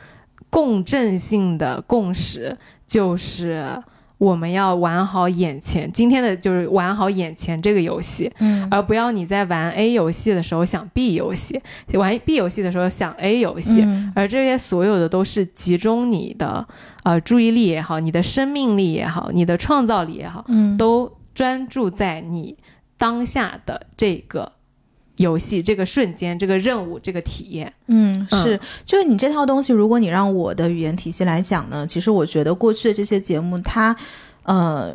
共振性的共识，就是我们要玩好眼前今天的就是玩好眼前这个游戏，嗯。而不要你在玩 A 游戏的时候想 B 游戏，玩 B 游戏的时候想 A 游戏，嗯。而这些所有的都是集中你的呃注意力也好，你的生命力也好，你的创造力也好，嗯。都专注在你当下的这个游戏、这个瞬间、这个任务、这个体验。嗯，嗯。是，就是你这套东西，如果你让我的语言体系来讲呢，其实我觉得过去的这些节目，它，呃，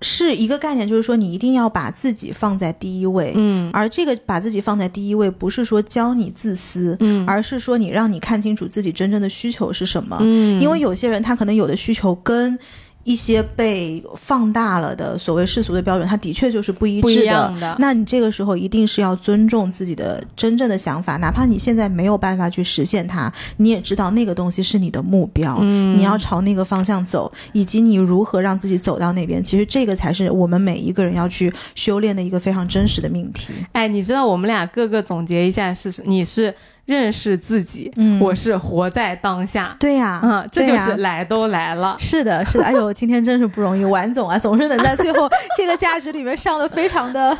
是一个概念，就是说你一定要把自己放在第一位，嗯。而这个把自己放在第一位，不是说教你自私，嗯。而是说你让你看清楚自己真正的需求是什么。嗯。因为有些人他可能有的需求跟一些被放大了的所谓世俗的标准，它的确就是不一致的。的。那你这个时候一定是要尊重自己的真正的想法，哪怕你现在没有办法去实现它，你也知道那个东西是你的目标，嗯你要朝那个方向走，以及你如何让自己走到那边。其实这个才是我们每一个人要去修炼的一个非常真实的命题。哎，你知道我们俩各个总结一下是，你是认识自己，嗯我是活在当下。对呀、嗯，这就是来都来了。是的，是的，哎呦，今天真是不容易，王总啊，总是能在最后这个价值里面上的非常的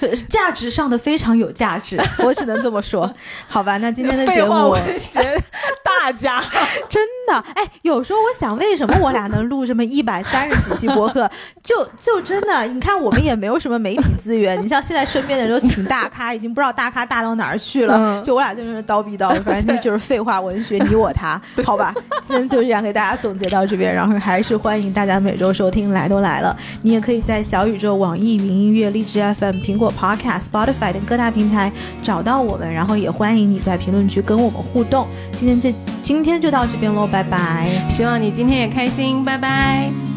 价值上的非常有价值，我只能这么说。好吧，那今天的节目文学大家，真的，哎，有时候我想，为什么我俩能录这么一百三十几期播客？就就真的，你看我们也没有什么媒体资源，你像现在身边的人都请大咖，已经不知道大咖大到哪儿去了。嗯就我俩就是叨逼叨，反正就是废话文学，你我他，好吧。今天就这样给大家总结到这边，然后还是欢迎大家每周收听，来都来了，你也可以在小宇宙、网易云音乐、荔枝 FM、苹 Podcast、Spotify 等各大平台找到我们，然后也欢迎你在评论区跟我们互动。今天这今天就到这边喽，拜拜。希望你今天也开心，拜拜。